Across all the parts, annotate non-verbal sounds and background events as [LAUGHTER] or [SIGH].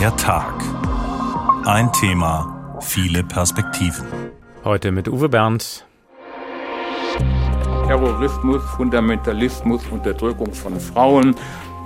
Der Tag. Ein Thema, viele Perspektiven. Heute mit Uwe Bernd. Terrorismus, Fundamentalismus, Unterdrückung von Frauen,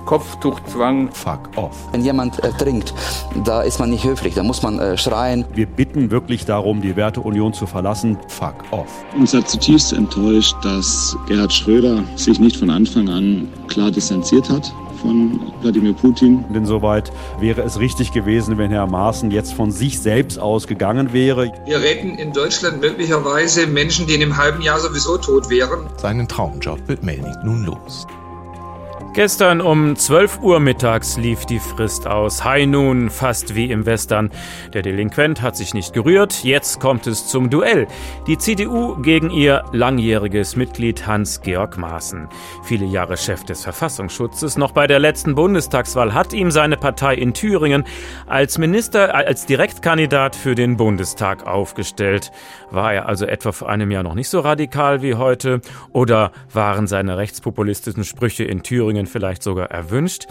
Kopftuchzwang. Fuck off. Wenn jemand ertrinkt, da ist man nicht höflich, da muss man äh, schreien. Wir bitten wirklich darum, die Werteunion zu verlassen. Fuck off. Uns hat zutiefst enttäuscht, dass Gerhard Schröder sich nicht von Anfang an klar distanziert hat von Wladimir Putin. Und insoweit wäre es richtig gewesen, wenn Herr Maaßen jetzt von sich selbst ausgegangen wäre. Wir retten in Deutschland möglicherweise Menschen, die in einem halben Jahr sowieso tot wären. Seinen Traumjob wird Melnik nun los. Gestern um 12 Uhr mittags lief die Frist aus. High Noon, fast wie im Western. Der Delinquent hat sich nicht gerührt. Jetzt kommt es zum Duell. Die CDU gegen ihr langjähriges Mitglied Hans-Georg Maaßen. Viele Jahre Chef des Verfassungsschutzes. Noch bei der letzten Bundestagswahl hat ihm seine Partei in Thüringen als Minister, als Direktkandidat für den Bundestag aufgestellt. War er also etwa vor einem Jahr noch nicht so radikal wie heute? Oder waren seine rechtspopulistischen Sprüche in Thüringen Thüringen vielleicht sogar erwünscht.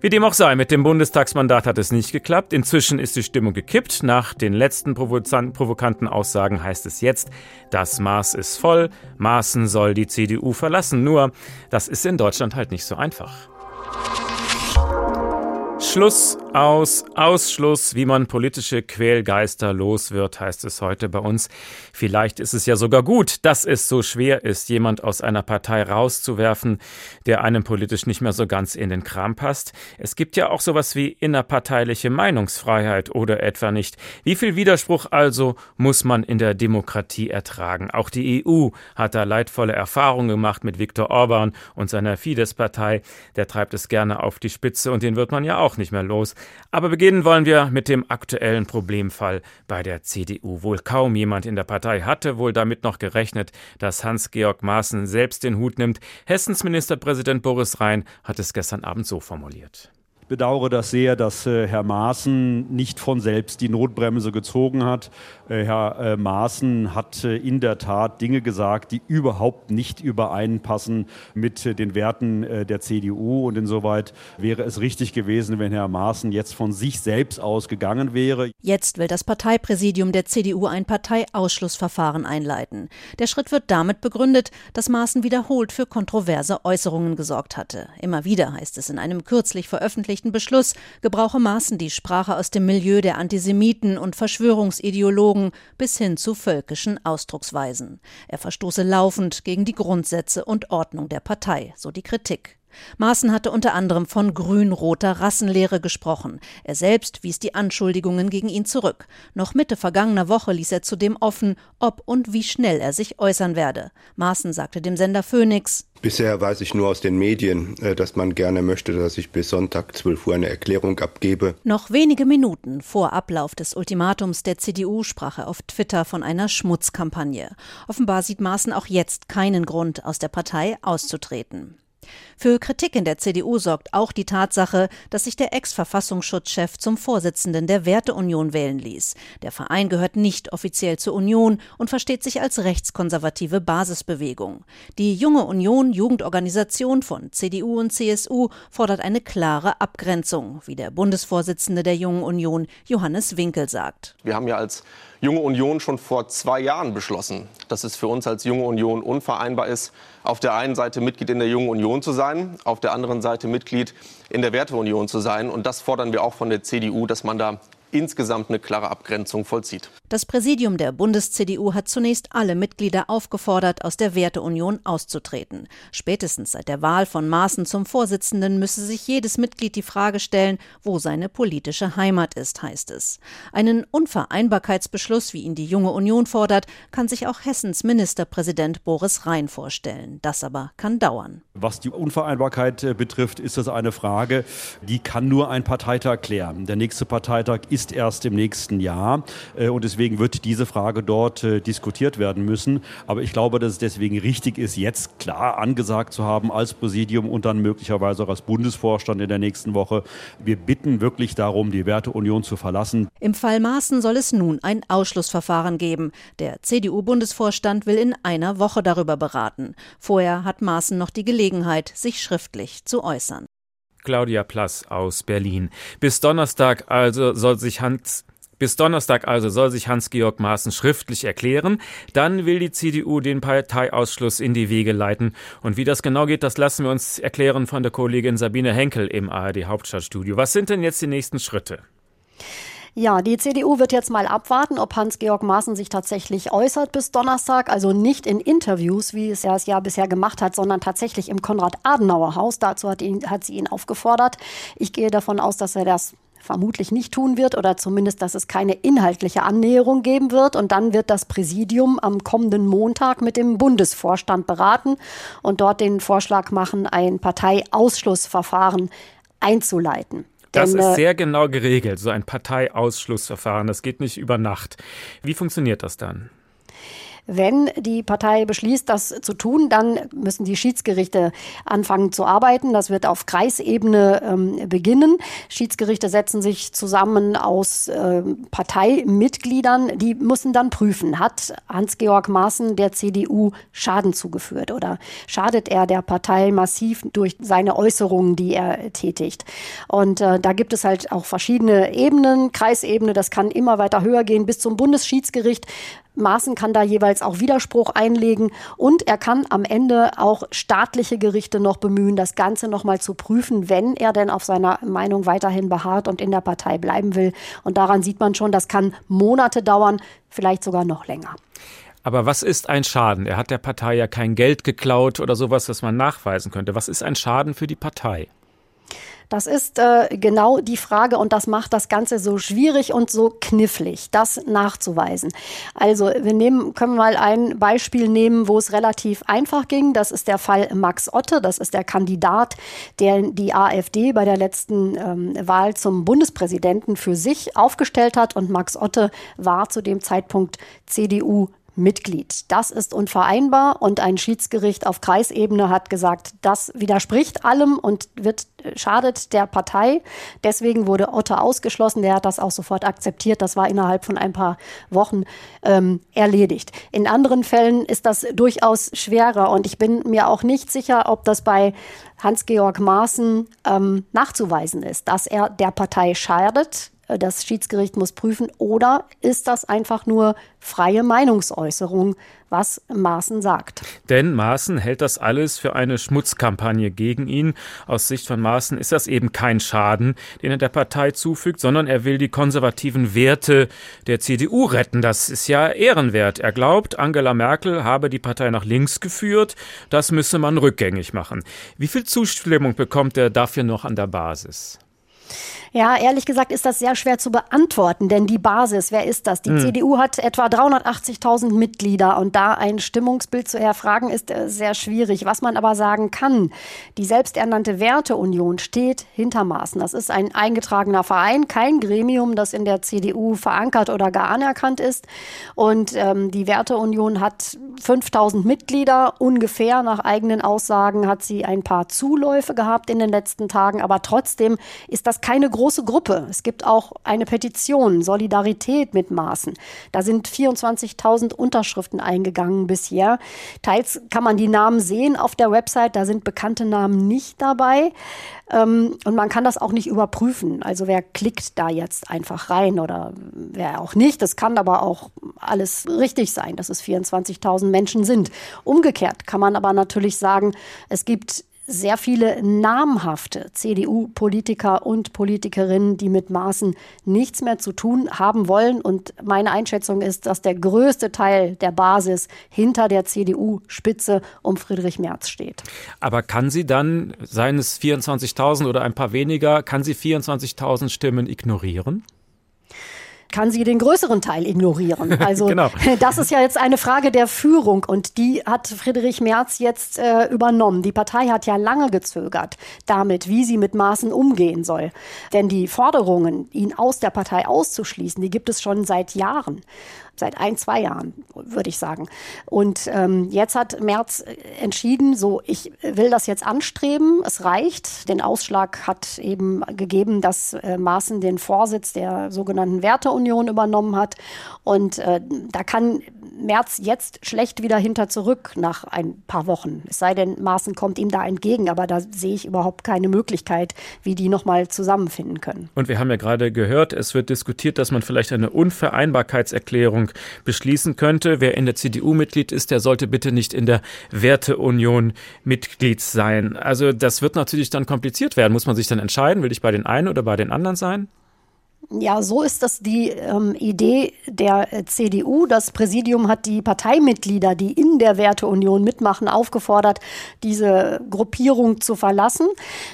Wie dem auch sei, mit dem Bundestagsmandat hat es nicht geklappt. Inzwischen ist die Stimmung gekippt. Nach den letzten provokanten Aussagen heißt es jetzt, das Maß ist voll, Maaßen soll die CDU verlassen. Nur, das ist in Deutschland halt nicht so einfach. Schluss aus Ausschluss, wie man politische Quälgeister los wird, heißt es heute bei uns. Vielleicht ist es ja sogar gut, dass es so schwer ist, jemand aus einer Partei rauszuwerfen, der einem politisch nicht mehr so ganz in den Kram passt. Es gibt ja auch sowas wie innerparteiliche Meinungsfreiheit oder etwa nicht. Wie viel Widerspruch also muss man in der Demokratie ertragen? Auch die EU hat da leidvolle Erfahrungen gemacht mit Viktor Orban und seiner Fidesz-Partei. Der treibt es gerne auf die Spitze und den wird man ja auch nicht mehr los. Aber beginnen wollen wir mit dem aktuellen Problemfall bei der CDU. Wohl kaum jemand in der Partei hatte wohl damit noch gerechnet, dass Hans-Georg Maaßen selbst den Hut nimmt. Hessens Ministerpräsident Boris Rhein hat es gestern Abend so formuliert bedauere das sehr, dass äh, Herr Maaßen nicht von selbst die Notbremse gezogen hat. Äh, Herr äh, Maaßen hat äh, in der Tat Dinge gesagt, die überhaupt nicht übereinpassen mit äh, den Werten äh, der CDU. Und insoweit wäre es richtig gewesen, wenn Herr Maaßen jetzt von sich selbst ausgegangen wäre. Jetzt will das Parteipräsidium der CDU ein Parteiausschlussverfahren einleiten. Der Schritt wird damit begründet, dass Maaßen wiederholt für kontroverse Äußerungen gesorgt hatte. Immer wieder heißt es in einem kürzlich veröffentlichten veröffentlichten Beschluss gebrauche Maaßen die Sprache aus dem Milieu der Antisemiten und Verschwörungsideologen bis hin zu völkischen Ausdrucksweisen. Er verstoße laufend gegen die Grundsätze und Ordnung der Partei, so die Kritik. Maaßen hatte unter anderem von grün-roter Rassenlehre gesprochen. Er selbst wies die Anschuldigungen gegen ihn zurück. Noch Mitte vergangener Woche ließ er zudem offen, ob und wie schnell er sich äußern werde. Maaßen sagte dem Sender Phoenix, Bisher weiß ich nur aus den Medien, äh, dass man gerne möchte, dass ich bis Sonntag 12 Uhr eine Erklärung abgebe. Noch wenige Minuten vor Ablauf des Ultimatums der CDU sprach er auf Twitter von einer Schmutzkampagne. Offenbar sieht Maaßen auch jetzt keinen Grund, aus der Partei auszutreten. Für Kritik in der CDU sorgt auch die Tatsache, dass sich der Ex-Verfassungsschutzchef zum Vorsitzenden der Werteunion wählen ließ. Der Verein gehört nicht offiziell zur Union und versteht sich als rechtskonservative Basisbewegung. Die Junge Union, Jugendorganisation von CDU und CSU, fordert eine klare Abgrenzung, wie der Bundesvorsitzende der Jungen Union, Johannes Winkel, sagt. Wir haben ja als Junge Union schon vor zwei Jahren beschlossen, dass es für uns als Junge Union unvereinbar ist, auf der einen Seite Mitglied in der Jungen Union zu sein, auf der anderen Seite Mitglied in der Werteunion zu sein. Und das fordern wir auch von der CDU, dass man da insgesamt eine klare Abgrenzung vollzieht. Das Präsidium der Bundes-CDU hat zunächst alle Mitglieder aufgefordert, aus der Werteunion auszutreten. Spätestens seit der Wahl von Maaßen zum Vorsitzenden müsse sich jedes Mitglied die Frage stellen, wo seine politische Heimat ist, heißt es. Einen Unvereinbarkeitsbeschluss, wie ihn die Junge Union fordert, kann sich auch Hessens Ministerpräsident Boris Rhein vorstellen. Das aber kann dauern. Was die Unvereinbarkeit äh, betrifft, ist das eine Frage, die kann nur ein Parteitag klären. Der nächste Parteitag ist erst im nächsten Jahr äh, und deswegen wird diese Frage dort äh, diskutiert werden müssen. Aber ich glaube, dass es deswegen richtig ist, jetzt klar angesagt zu haben als Präsidium und dann möglicherweise auch als Bundesvorstand in der nächsten Woche. Wir bitten wirklich darum, die Werteunion zu verlassen. Im Fall Maaßen soll es nun ein Ausschlussverfahren geben. Der CDU-Bundesvorstand will in einer Woche darüber beraten. Vorher hat Maaßen noch die Gelegenheit, sich schriftlich zu äußern. Claudia Plass aus Berlin. Bis Donnerstag also soll sich Hans bis Donnerstag also soll sich Hans-Georg Maaßen schriftlich erklären. Dann will die CDU den Parteiausschluss in die Wege leiten. Und wie das genau geht, das lassen wir uns erklären von der Kollegin Sabine Henkel im ARD Hauptstadtstudio. Was sind denn jetzt die nächsten Schritte? Ja, die CDU wird jetzt mal abwarten, ob Hans-Georg Maaßen sich tatsächlich äußert bis Donnerstag. Also nicht in Interviews, wie es ja das Jahr bisher gemacht hat, sondern tatsächlich im Konrad-Adenauer-Haus. Dazu hat, ihn, hat sie ihn aufgefordert. Ich gehe davon aus, dass er das vermutlich nicht tun wird oder zumindest, dass es keine inhaltliche Annäherung geben wird. Und dann wird das Präsidium am kommenden Montag mit dem Bundesvorstand beraten und dort den Vorschlag machen, ein Parteiausschlussverfahren einzuleiten. Das ist sehr genau geregelt, so ein Parteiausschlussverfahren. Das geht nicht über Nacht. Wie funktioniert das dann? Wenn die Partei beschließt, das zu tun, dann müssen die Schiedsgerichte anfangen zu arbeiten. Das wird auf Kreisebene ähm, beginnen. Schiedsgerichte setzen sich zusammen aus äh, Parteimitgliedern. Die müssen dann prüfen, hat Hans-Georg Maaßen der CDU Schaden zugeführt oder schadet er der Partei massiv durch seine Äußerungen, die er tätigt. Und äh, da gibt es halt auch verschiedene Ebenen. Kreisebene, das kann immer weiter höher gehen bis zum Bundesschiedsgericht. Maaßen kann da jeweils auch Widerspruch einlegen und er kann am Ende auch staatliche Gerichte noch bemühen, das Ganze nochmal zu prüfen, wenn er denn auf seiner Meinung weiterhin beharrt und in der Partei bleiben will. Und daran sieht man schon, das kann Monate dauern, vielleicht sogar noch länger. Aber was ist ein Schaden? Er hat der Partei ja kein Geld geklaut oder sowas, das man nachweisen könnte. Was ist ein Schaden für die Partei? Das ist äh, genau die Frage und das macht das Ganze so schwierig und so knifflig, das nachzuweisen. Also wir nehmen, können mal ein Beispiel nehmen, wo es relativ einfach ging. Das ist der Fall Max Otte. Das ist der Kandidat, der die AfD bei der letzten ähm, Wahl zum Bundespräsidenten für sich aufgestellt hat. Und Max Otte war zu dem Zeitpunkt CDU Mitglied. Das ist unvereinbar und ein Schiedsgericht auf Kreisebene hat gesagt, das widerspricht allem und wird äh, schadet der Partei. Deswegen wurde Otto ausgeschlossen. Der hat das auch sofort akzeptiert. Das war innerhalb von ein paar Wochen ähm, erledigt. In anderen Fällen ist das durchaus schwerer und ich bin mir auch nicht sicher, ob das bei Hans-Georg Maaßen ähm, nachzuweisen ist, dass er der Partei schadet das Schiedsgericht muss prüfen, oder ist das einfach nur freie Meinungsäußerung, was Maaßen sagt? Denn Maaßen hält das alles für eine Schmutzkampagne gegen ihn. Aus Sicht von Maaßen ist das eben kein Schaden, den er der Partei zufügt, sondern er will die konservativen Werte der CDU retten. Das ist ja ehrenwert. Er glaubt, Angela Merkel habe die Partei nach links geführt. Das müsse man rückgängig machen. Wie viel Zustimmung bekommt er dafür noch an der Basis? Ja, ehrlich gesagt ist das sehr schwer zu beantworten, denn die Basis, wer ist das? Die hm. CDU hat etwa 380.000 Mitglieder und da ein Stimmungsbild zu erfragen ist äh, sehr schwierig. Was man aber sagen kann, die selbsternannte Werteunion steht hinter Maßen. Das ist ein eingetragener Verein, kein Gremium, das in der CDU verankert oder gar anerkannt ist. Und ähm, die Werteunion hat 5000 Mitglieder ungefähr. Nach eigenen Aussagen hat sie ein paar Zuläufe gehabt in den letzten Tagen, aber trotzdem ist das keine große Gruppe. Es gibt auch eine Petition, Solidarität mit Maßen. Da sind 24.000 Unterschriften eingegangen bisher. Teils kann man die Namen sehen auf der Website, da sind bekannte Namen nicht dabei. Ähm, und man kann das auch nicht überprüfen. Also wer klickt da jetzt einfach rein oder wer auch nicht. Das kann aber auch alles richtig sein, dass es 24.000 Menschen sind. Umgekehrt kann man aber natürlich sagen, es gibt sehr viele namhafte CDU-Politiker und Politikerinnen, die mit Maßen nichts mehr zu tun haben wollen. Und meine Einschätzung ist, dass der größte Teil der Basis hinter der CDU-Spitze um Friedrich Merz steht. Aber kann sie dann, seien es 24.000 oder ein paar weniger, kann sie 24.000 Stimmen ignorieren? Kann sie den größeren Teil ignorieren. [LAUGHS] Also genau. [LAUGHS] das ist ja jetzt eine Frage der Führung und die hat Friedrich Merz jetzt äh, übernommen. Die Partei hat ja lange gezögert damit, wie sie mit Maßen umgehen soll. Denn die Forderungen, ihn aus der Partei auszuschließen, die gibt es schon seit Jahren seit ein, zwei Jahren, würde ich sagen. Und ähm, jetzt hat Merz entschieden, so, ich will das jetzt anstreben, es reicht. Den Ausschlag hat eben gegeben, dass äh, Maaßen den Vorsitz der sogenannten Werteunion Werteunion übernommen hat. Und äh, da kann Merz jetzt schlecht wieder hinter zurück nach ein paar Wochen. Es sei denn, Maaßen kommt ihm da entgegen, aber da sehe ich überhaupt keine Möglichkeit, wie die nochmal zusammenfinden können. Und wir haben ja gerade gehört, es wird diskutiert, dass man vielleicht eine Unvereinbarkeitserklärung beschließen könnte. Wer in der CDU Mitglied ist, der sollte bitte nicht in der Werteunion Mitglied sein. Also das wird natürlich dann kompliziert werden. Muss man sich dann entscheiden, will ich bei den einen oder bei den anderen sein? Ja, so ist das die ähm, Idee der äh, CDU. Das Präsidium hat die Parteimitglieder, die in der Werteunion mitmachen, aufgefordert, diese Gruppierung zu verlassen.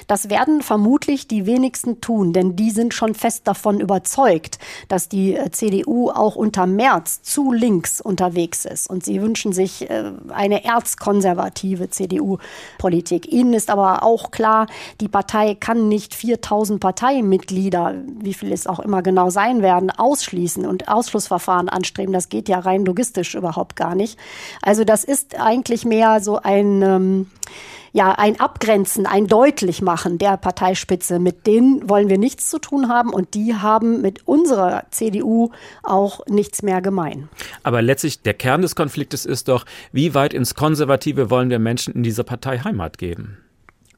Das werden vermutlich die wenigsten tun, denn die sind schon fest davon überzeugt, dass die äh, CDU auch unter März zu links unterwegs ist. Und sie wünschen sich äh, eine erzkonservative CDU-Politik. Ihnen ist aber auch klar, die Partei kann nicht 4000 Parteimitglieder, wie viel es auch immer genau sein werden, ausschließen und Ausschlussverfahren anstreben. Das geht ja rein logistisch überhaupt gar nicht. Also das ist eigentlich mehr so ein ähm, ja, ein Abgrenzen, ein Deutlichmachen der Parteispitze. Mit denen wollen wir nichts zu tun haben und die haben mit unserer CDU auch nichts mehr gemein. Aber letztlich der Kern des Konfliktes ist doch, wie weit ins Konservative wollen wir Menschen in dieser Partei Heimat geben?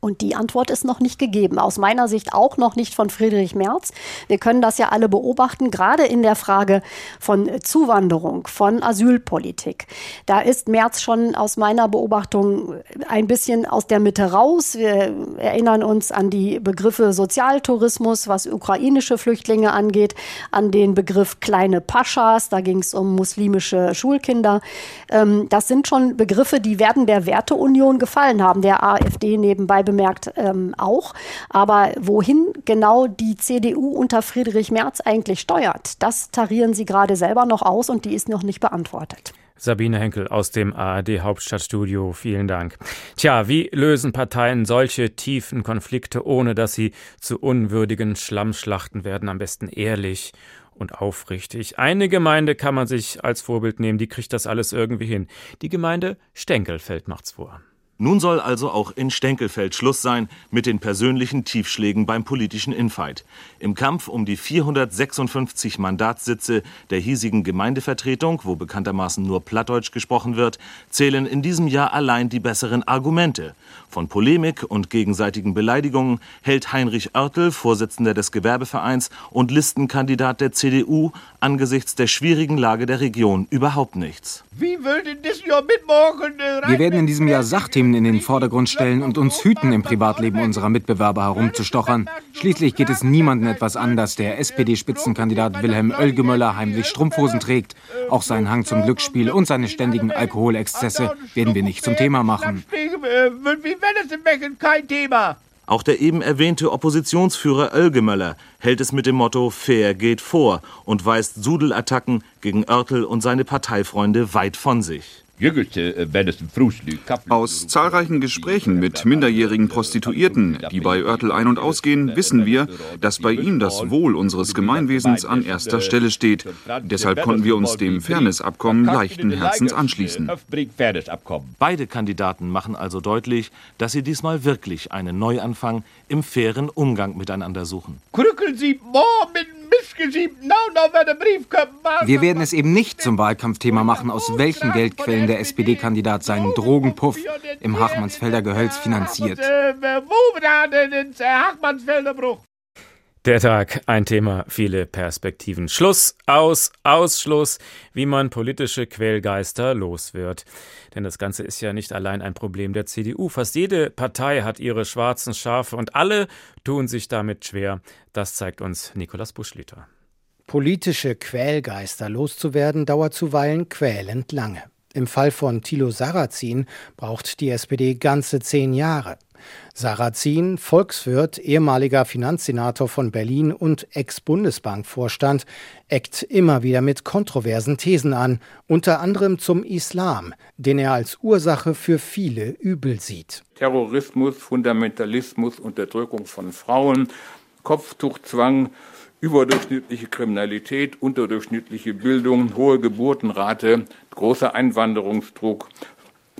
Und die Antwort ist noch nicht gegeben. Aus meiner Sicht auch noch nicht von Friedrich Merz. Wir können das ja alle beobachten, gerade in der Frage von Zuwanderung, von Asylpolitik. Da ist Merz schon aus meiner Beobachtung ein bisschen aus der Mitte raus. Wir erinnern uns an die Begriffe Sozialtourismus, was ukrainische Flüchtlinge angeht, an den Begriff kleine Paschas. Da ging es um muslimische Schulkinder. Ähm, das sind schon Begriffe, die werden der Werteunion gefallen haben, der AfD nebenbei bemerkt bemerkt ähm, auch. Aber wohin genau die CDU unter Friedrich Merz eigentlich steuert, das tarieren sie gerade selber noch aus und die ist noch nicht beantwortet. Sabine Henkel aus dem ARD Hauptstadtstudio, vielen Dank. Tja, wie lösen Parteien solche tiefen Konflikte, ohne dass sie zu unwürdigen Schlammschlachten werden? Am besten ehrlich und aufrichtig. Eine Gemeinde kann man sich als Vorbild nehmen, die kriegt das alles irgendwie hin. Die Gemeinde Stenkelfeld macht's vor. Nun soll also auch in Stenkelfeld Schluss sein mit den persönlichen Tiefschlägen beim politischen Infight. Im Kampf um die 456 Mandatssitze der hiesigen Gemeindevertretung, wo bekanntermaßen nur Plattdeutsch gesprochen wird, zählen in diesem Jahr allein die besseren Argumente. Von Polemik und gegenseitigen Beleidigungen hält Heinrich Oertel, Vorsitzender des Gewerbevereins und Listenkandidat der CDU, angesichts der schwierigen Lage der Region überhaupt nichts. Wie würde das Jahr mitmachen? Wir werden in diesem Jahr Sachthemen in den Vordergrund stellen und uns hüten, im Privatleben unserer Mitbewerber herumzustochern. Schließlich geht es niemandem etwas an, dass der SPD-Spitzenkandidat Wilhelm Oelgemöller heimlich Strumpfhosen trägt. Auch seinen Hang zum Glücksspiel und seine ständigen Alkoholexzesse werden wir nicht zum Thema machen. Wie kein Thema? Auch der eben erwähnte Oppositionsführer Oelgemöller hält es mit dem Motto Fair geht vor und weist Sudelattacken gegen Oertel und seine Parteifreunde weit von sich. Aus zahlreichen Gesprächen mit minderjährigen Prostituierten, die bei Oertel ein- und ausgehen, wissen wir, dass bei ihm das Wohl unseres Gemeinwesens an erster Stelle steht. Deshalb konnten wir uns dem Fairnessabkommen leichten Herzens anschließen. Beide Kandidaten machen also deutlich, dass sie diesmal wirklich einen Neuanfang im fairen Umgang miteinander suchen. Krückeln Sie mit wir werden es eben nicht zum Wahlkampfthema machen, aus welchen Geldquellen der SPD-Kandidat seinen Drogenpuff im Hachmannsfelder Gehölz finanziert. Der Tag, ein Thema, viele Perspektiven. Schluss, aus, Ausschluss, wie man politische Quälgeister los wird. Denn das Ganze ist ja nicht allein ein Problem der CDU. Fast jede Partei hat ihre schwarzen Schafe und alle tun sich damit schwer. Das zeigt uns Nikolaus Buschliter. Politische Quälgeister loszuwerden dauert zuweilen quälend lange. Im Fall von Thilo Sarrazin braucht die SPD ganze zehn Jahre. Sarrazin, Volkswirt, ehemaliger Finanzsenator von Berlin und Ex-Bundesbankvorstand, eckt immer wieder mit kontroversen Thesen an, unter anderem zum Islam, den er als Ursache für viele Übel sieht. Terrorismus, Fundamentalismus, Unterdrückung von Frauen, Kopftuchzwang, überdurchschnittliche Kriminalität, unterdurchschnittliche Bildung, hohe Geburtenrate, großer Einwanderungsdruck,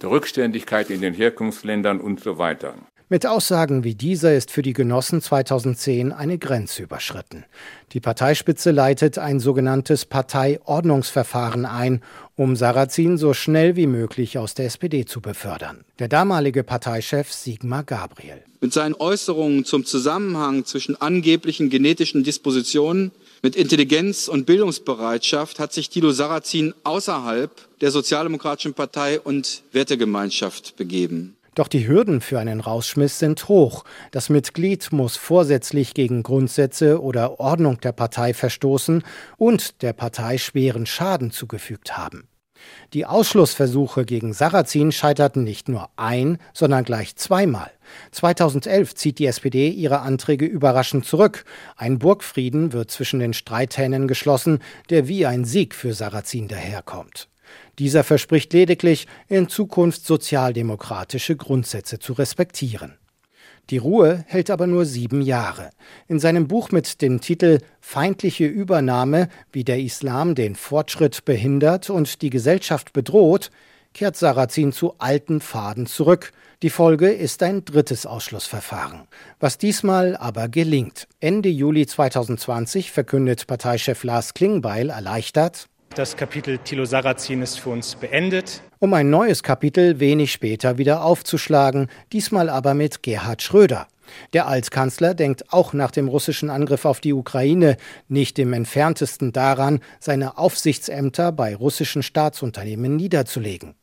Rückständigkeit in den Herkunftsländern und so weiter. Mit Aussagen wie dieser ist für die Genossen 2010 eine Grenze überschritten. Die Parteispitze leitet ein sogenanntes Parteiordnungsverfahren ein, um Sarrazin so schnell wie möglich aus der SPD zu befördern. Der damalige Parteichef Sigmar Gabriel. Mit seinen Äußerungen zum Zusammenhang zwischen angeblichen genetischen Dispositionen mit Intelligenz und Bildungsbereitschaft hat sich Thilo Sarrazin außerhalb der Sozialdemokratischen Partei und Wertegemeinschaft begeben. Doch die Hürden für einen Rausschmiss sind hoch. Das Mitglied muss vorsätzlich gegen Grundsätze oder Ordnung der Partei verstoßen und der Partei schweren Schaden zugefügt haben. Die Ausschlussversuche gegen Sarrazin scheiterten nicht nur ein, sondern gleich zweimal. 2011 zieht die SPD ihre Anträge überraschend zurück. Ein Burgfrieden wird zwischen den Streithähnen geschlossen, der wie ein Sieg für Sarrazin daherkommt. Dieser verspricht lediglich, in Zukunft sozialdemokratische Grundsätze zu respektieren. Die Ruhe hält aber nur sieben Jahre. In seinem Buch mit dem Titel Feindliche Übernahme, wie der Islam den Fortschritt behindert und die Gesellschaft bedroht, kehrt Sarrazin zu alten Pfaden zurück. Die Folge ist ein drittes Ausschlussverfahren, was diesmal aber gelingt. Ende Juli 2020 verkündet Parteichef Lars Klingbeil erleichtert, das Kapitel Thilo Sarrazin ist für uns beendet. Um ein neues Kapitel wenig später wieder aufzuschlagen, diesmal aber mit Gerhard Schröder. Der Altkanzler denkt auch nach dem russischen Angriff auf die Ukraine nicht im entferntesten daran, seine Aufsichtsämter bei russischen Staatsunternehmen niederzulegen.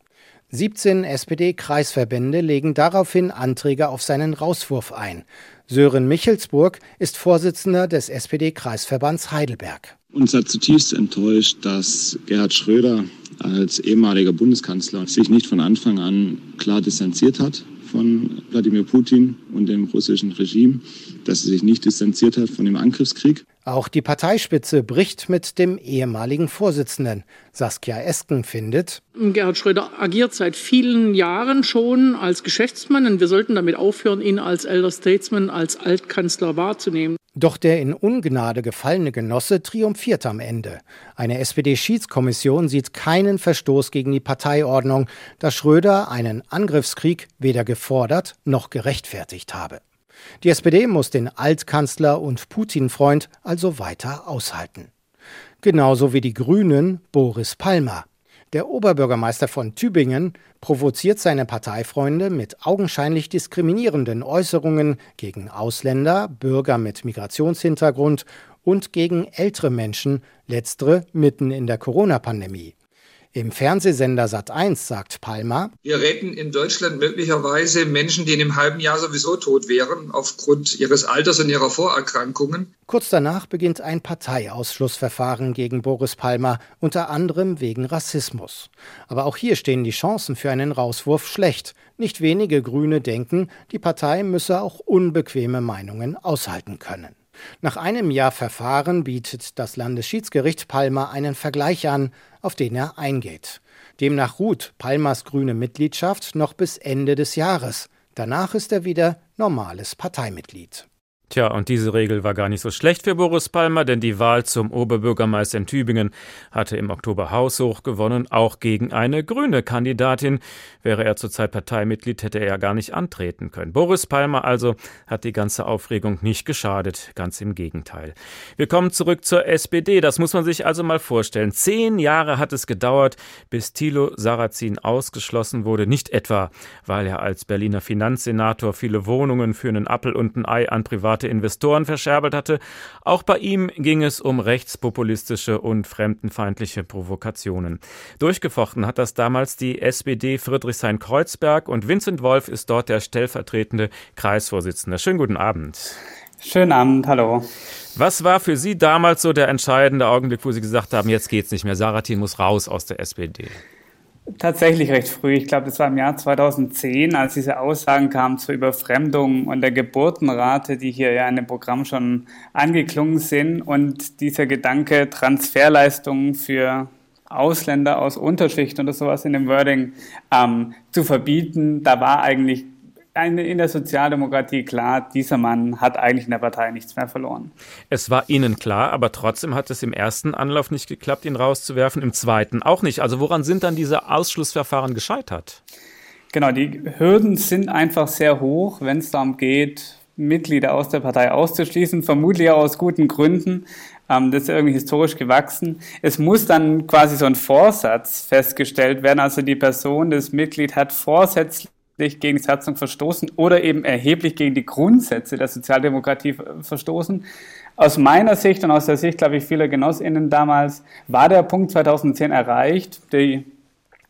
17 SPD-Kreisverbände legen daraufhin Anträge auf seinen Rauswurf ein. Sören Michelsburg ist Vorsitzender des SPD-Kreisverbands Heidelberg. Uns hat zutiefst enttäuscht, dass Gerhard Schröder als ehemaliger Bundeskanzler sich nicht von Anfang an klar distanziert hat von Wladimir Putin und dem russischen Regime, dass er sich nicht distanziert hat von dem Angriffskrieg. Auch die Parteispitze bricht mit dem ehemaligen Vorsitzenden. Saskia Esken findet, Gerhard Schröder agiert seit vielen Jahren schon als Geschäftsmann und wir sollten damit aufhören, ihn als Elder Statesman, als Altkanzler wahrzunehmen. Doch der in Ungnade gefallene Genosse triumphiert am Ende. Eine SPD-Schiedskommission sieht keinen Verstoß gegen die Parteiordnung, da Schröder einen Angriffskrieg weder gefordert noch gerechtfertigt habe. Die SPD muss den Altkanzler und Putin-Freund also weiter aushalten. Genauso wie die Grünen Boris Palmer. Der Oberbürgermeister von Tübingen provoziert seine Parteifreunde mit augenscheinlich diskriminierenden Äußerungen gegen Ausländer, Bürger mit Migrationshintergrund und gegen ältere Menschen, letztere mitten in der Corona-Pandemie. Im Fernsehsender Sat1 sagt Palmer, Wir retten in Deutschland möglicherweise Menschen, die in einem halben Jahr sowieso tot wären, aufgrund ihres Alters und ihrer Vorerkrankungen. Kurz danach beginnt ein Parteiausschlussverfahren gegen Boris Palmer, unter anderem wegen Rassismus. Aber auch hier stehen die Chancen für einen Rauswurf schlecht. Nicht wenige Grüne denken, die Partei müsse auch unbequeme Meinungen aushalten können. Nach einem Jahr Verfahren bietet das Landesschiedsgericht Palmer einen Vergleich an, auf den er eingeht. Demnach ruht Palmers grüne Mitgliedschaft noch bis Ende des Jahres. Danach ist er wieder normales Parteimitglied. Tja, und diese Regel war gar nicht so schlecht für Boris Palmer, denn die Wahl zum Oberbürgermeister in Tübingen hatte im Oktober haushoch gewonnen, auch gegen eine grüne Kandidatin. Wäre er zurzeit Parteimitglied, hätte er ja gar nicht antreten können. Boris Palmer also hat die ganze Aufregung nicht geschadet, ganz im Gegenteil. Wir kommen zurück zur SPD. Das muss man sich also mal vorstellen. Zehn Jahre hat es gedauert, bis Thilo Sarrazin ausgeschlossen wurde. Nicht etwa, weil er als Berliner Finanzsenator viele Wohnungen für einen Appel und ein Ei an private Investoren verscherbelt hatte. Auch bei ihm ging es um rechtspopulistische und fremdenfeindliche Provokationen. Durchgefochten hat das damals die SPD Friedrichshain-Kreuzberg und Vincent Wolf ist dort der stellvertretende Kreisvorsitzende. Schönen guten Abend. Schönen Abend, hallo. Was war für Sie damals so der entscheidende Augenblick, wo Sie gesagt haben, jetzt geht's nicht mehr, Saratin muss raus aus der SPD? Tatsächlich recht früh. Ich glaube, das war im Jahr 2010, als diese Aussagen kamen zur Überfremdung und der Geburtenrate, die hier ja in dem Programm schon angeklungen sind. Und dieser Gedanke, Transferleistungen für Ausländer aus Unterschicht oder sowas in dem Wording ähm, zu verbieten, da war eigentlich in der Sozialdemokratie klar, dieser Mann hat eigentlich in der Partei nichts mehr verloren. Es war Ihnen klar, aber trotzdem hat es im ersten Anlauf nicht geklappt, ihn rauszuwerfen, im zweiten auch nicht. Also woran sind dann diese Ausschlussverfahren gescheitert? Genau, die Hürden sind einfach sehr hoch, wenn es darum geht, Mitglieder aus der Partei auszuschließen, vermutlich auch aus guten Gründen. Ähm, das ist irgendwie historisch gewachsen. Es muss dann quasi so ein Vorsatz festgestellt werden. Also die Person, das Mitglied hat vorsätzlich gegen die Satzung verstoßen oder eben erheblich gegen die Grundsätze der Sozialdemokratie verstoßen. Aus meiner Sicht und aus der Sicht, glaube ich, vieler GenossInnen damals war der Punkt 2010 erreicht. Die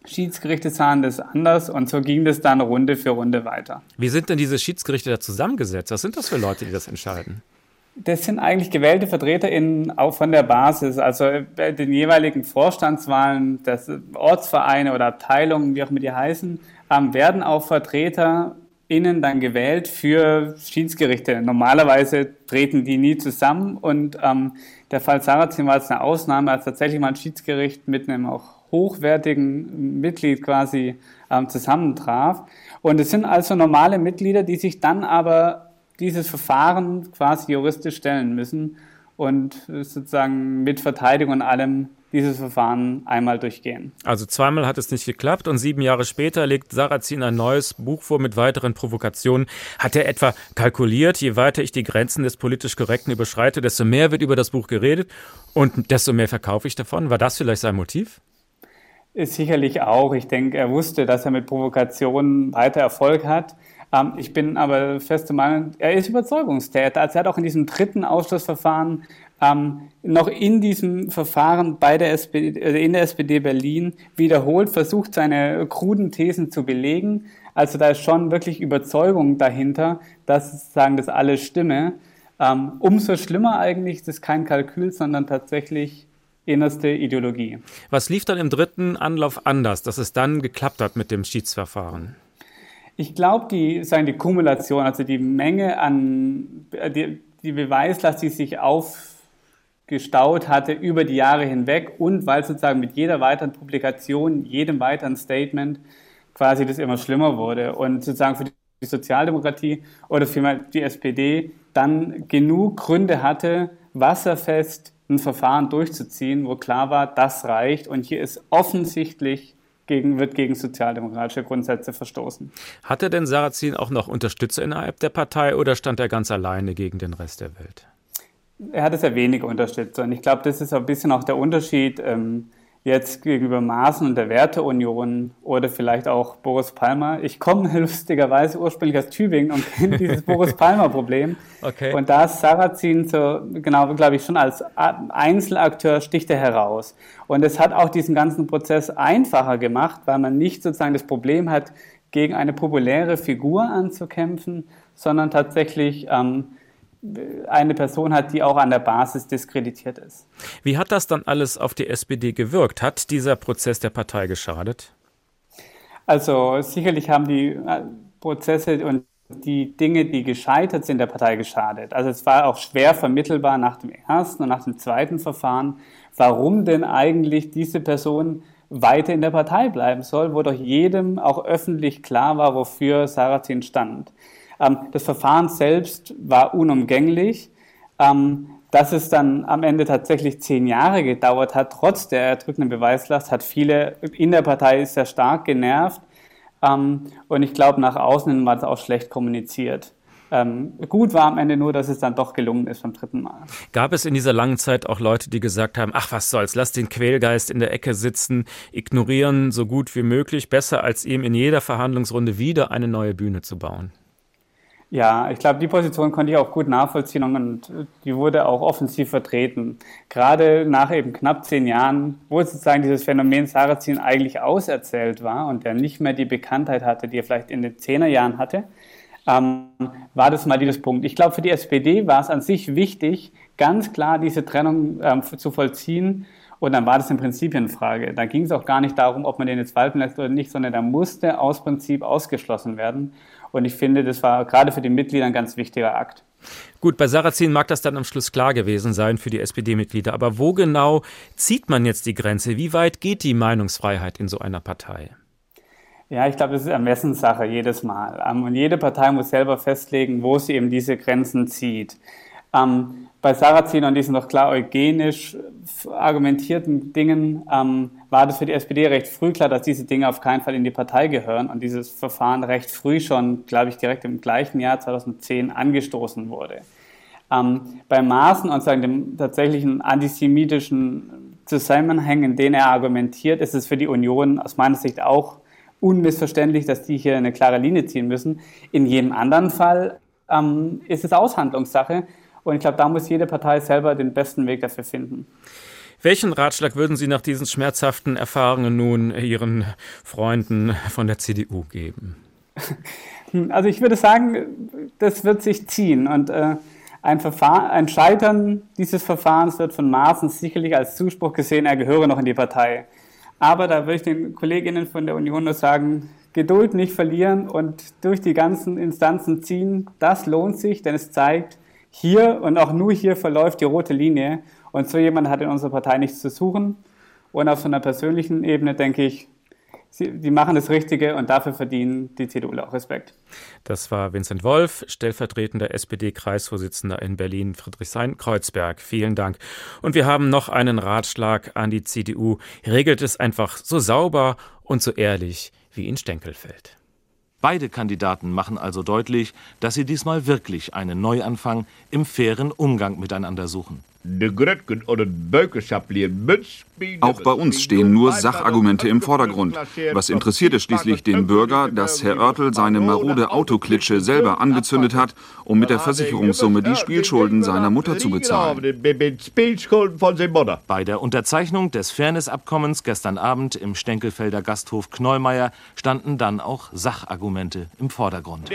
Schiedsgerichte sahen das anders und so ging das dann Runde für Runde weiter. Wie sind denn diese Schiedsgerichte da zusammengesetzt? Was sind das für Leute, die das entscheiden? Das sind eigentlich gewählte VertreterInnen auch von der Basis, also bei den jeweiligen Vorstandswahlen, das Ortsvereine oder Abteilungen, wie auch immer die heißen, werden auch VertreterInnen dann gewählt für Schiedsgerichte. Normalerweise treten die nie zusammen und ähm, der Fall Sarrazin war jetzt eine Ausnahme, als tatsächlich mal ein Schiedsgericht mit einem auch hochwertigen Mitglied quasi ähm, zusammentraf. Und es sind also normale Mitglieder, die sich dann aber dieses Verfahren quasi juristisch stellen müssen und sozusagen mit Verteidigung und allem dieses Verfahren einmal durchgehen. Also zweimal hat es nicht geklappt und sieben Jahre später legt Sarrazin ein neues Buch vor mit weiteren Provokationen. Hat er etwa kalkuliert, je weiter ich die Grenzen des politisch Korrekten überschreite, desto mehr wird über das Buch geredet und desto mehr verkaufe ich davon? War das vielleicht sein Motiv? Ist sicherlich auch. Ich denke, er wusste, dass er mit Provokationen weiter Erfolg hat. Ähm, ich bin aber feste Meinung, er ist Überzeugungstäter. Also er hat auch in diesem dritten Ausschlussverfahren ähm, noch in diesem Verfahren bei der SPD, äh, in der SPD Berlin wiederholt versucht, seine kruden Thesen zu belegen. Also da ist schon wirklich Überzeugung dahinter, dass sozusagen das alles stimme. Ähm, umso schlimmer eigentlich, das ist kein Kalkül, sondern tatsächlich innerste Ideologie. Was lief dann im dritten Anlauf anders, dass es dann geklappt hat mit dem Schiedsverfahren? Ich glaube, die, sagen die Kumulation, also die Menge an, die, die Beweislast, die sich aufgestaut hatte über die Jahre hinweg und weil sozusagen mit jeder weiteren Publikation, jedem weiteren Statement quasi das immer schlimmer wurde und sozusagen für die Sozialdemokratie oder für die SPD dann genug Gründe hatte, wasserfest ein Verfahren durchzuziehen, wo klar war, das reicht und hier ist offensichtlich gegen, wird gegen sozialdemokratische Grundsätze verstoßen. Hatte denn Sarrazin auch noch Unterstützer innerhalb der Partei oder stand er ganz alleine gegen den Rest der Welt? Er hatte sehr wenige Unterstützer und ich glaube, das ist ein bisschen auch der Unterschied. Ähm, jetzt gegenüber Maßen und der Werteunion oder vielleicht auch Boris Palmer. Ich komme [LAUGHS] lustigerweise ursprünglich aus Tübingen und kenne dieses [LAUGHS] Boris Palmer-Problem. Okay. Und da ist Sarrazin so, genau, glaube ich, schon als Einzelakteur sticht er heraus. Und es hat auch diesen ganzen Prozess einfacher gemacht, weil man nicht sozusagen das Problem hat, gegen eine populäre Figur anzukämpfen, sondern tatsächlich ähm, eine Person hat, die auch an der Basis diskreditiert ist. Wie hat das dann alles auf die SPD gewirkt? Hat dieser Prozess der Partei geschadet? Also sicherlich haben die äh, Prozesse und die Dinge, die gescheitert sind, der Partei geschadet. Also es war auch schwer vermittelbar nach dem ersten und nach dem zweiten Verfahren, warum denn eigentlich diese Person weiter in der Partei bleiben soll, wo doch jedem auch öffentlich klar war, wofür Sarrazin stand. Ähm, das Verfahren selbst war unumgänglich. Ähm, dass es dann am Ende tatsächlich zehn Jahre gedauert hat, trotz der erdrückenden Beweislast, hat viele in der Partei sehr stark genervt. Ähm, und ich glaube, nach außen war es auch schlecht kommuniziert. Ähm, gut war am Ende nur, dass es dann doch gelungen ist beim dritten Mal. Gab es in dieser langen Zeit auch Leute, die gesagt haben, ach was soll's, lass den Quälgeist in der Ecke sitzen, ignorieren so gut wie möglich, besser als ihm in jeder Verhandlungsrunde wieder eine neue Bühne zu bauen? Ja, ich glaube, die Position konnte ich auch gut nachvollziehen und die wurde auch offensiv vertreten. Gerade nach eben knapp zehn Jahren, wo sozusagen dieses Phänomen Sarrazin eigentlich auserzählt war und er nicht mehr die Bekanntheit hatte, die er vielleicht in den Zehnerjahren hatte, ähm, war das mal dieses Punkt. Ich glaube, für die SPD war es an sich wichtig, ganz klar diese Trennung ähm, zu vollziehen. Und dann war das eine Frage. Da ging es auch gar nicht darum, ob man den jetzt walten lässt oder nicht, sondern da musste aus Prinzip ausgeschlossen werden. Und ich finde, das war gerade für die Mitglieder ein ganz wichtiger Akt. Gut, bei Sarrazin mag das dann am Schluss klar gewesen sein für die SPD-Mitglieder. Aber wo genau zieht man jetzt die Grenze? Wie weit geht die Meinungsfreiheit in so einer Partei? Ja, ich glaube, das ist Ermessenssache jedes Mal. Ähm, und jede Partei muss selber festlegen, wo sie eben diese Grenzen zieht. Ähm, bei Sarrazin und diesen doch klar eugenisch argumentierten Dingen ähm, war das für die SPD recht früh klar, dass diese Dinge auf keinen Fall in die Partei gehören und dieses Verfahren recht früh schon, glaube ich, direkt im gleichen Jahr 2010 angestoßen wurde. Ähm, bei Maaßen und sagen, dem tatsächlichen antisemitischen Zusammenhängen, in denen er argumentiert, ist es für die Union aus meiner Sicht auch unmissverständlich, dass die hier eine klare Linie ziehen müssen. In jedem anderen Fall ähm, ist es Aushandlungssache. Und ich glaube, da muss jede Partei selber den besten Weg dafür finden. Welchen Ratschlag würden Sie nach diesen schmerzhaften Erfahrungen nun Ihren Freunden von der CDU geben? [LAUGHS] Also ich würde sagen, das wird sich ziehen und äh, ein, Verfahren, ein Scheitern dieses Verfahrens wird von Maaßen sicherlich als Zuspruch gesehen, er gehöre noch in die Partei. Aber da würde ich den Kolleginnen von der Union nur sagen, Geduld nicht verlieren und durch die ganzen Instanzen ziehen, das lohnt sich, denn es zeigt, hier und auch nur hier verläuft die rote Linie und so jemand hat in unserer Partei nichts zu suchen. Und auf so einer persönlichen Ebene denke ich, sie, die machen das Richtige und dafür verdienen die CDU auch Respekt. Das war Vincent Wolf, stellvertretender SPD-Kreisvorsitzender in Berlin, Friedrichshain-Kreuzberg. Vielen Dank. Und wir haben noch einen Ratschlag an die CDU. Regelt es einfach so sauber und so ehrlich wie in Stenkelfeld. Beide Kandidaten machen also deutlich, dass sie diesmal wirklich einen Neuanfang im fairen Umgang miteinander suchen. Auch bei uns stehen nur Sachargumente im Vordergrund. Was interessiert es schließlich den Bürger, dass Herr Oertel seine marode Autoklitsche selber angezündet hat, um mit der Versicherungssumme die Spielschulden seiner Mutter zu bezahlen? Bei der Unterzeichnung des Fairnessabkommens gestern Abend im Stenkelfelder Gasthof Knollmeier standen dann auch Sachargumente im Vordergrund.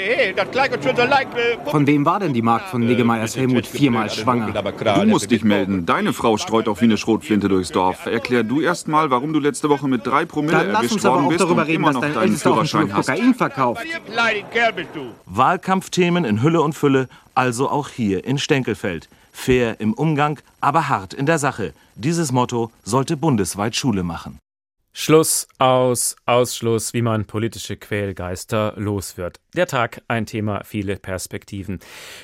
Von wem war denn die Magd von Niggemeyers Helmut viermal schwanger? Du musst dich melden. Deine Frau streut auch wie eine Schrotflinte durchs Dorf. Erklär du erst mal, warum du letzte Woche mit drei Promille Dann erwischt worden auch bist darüber und reden, immer noch dein deinen Führerschein hast. Kokain verkauft. Wahlkampfthemen in Hülle und Fülle, also auch hier in Stenkelfeld. Fair im Umgang, aber hart in der Sache. Dieses Motto sollte bundesweit Schule machen. Schluss, aus, Ausschluss, wie man politische Quälgeister los wird. Der Tag, ein Thema, viele Perspektiven.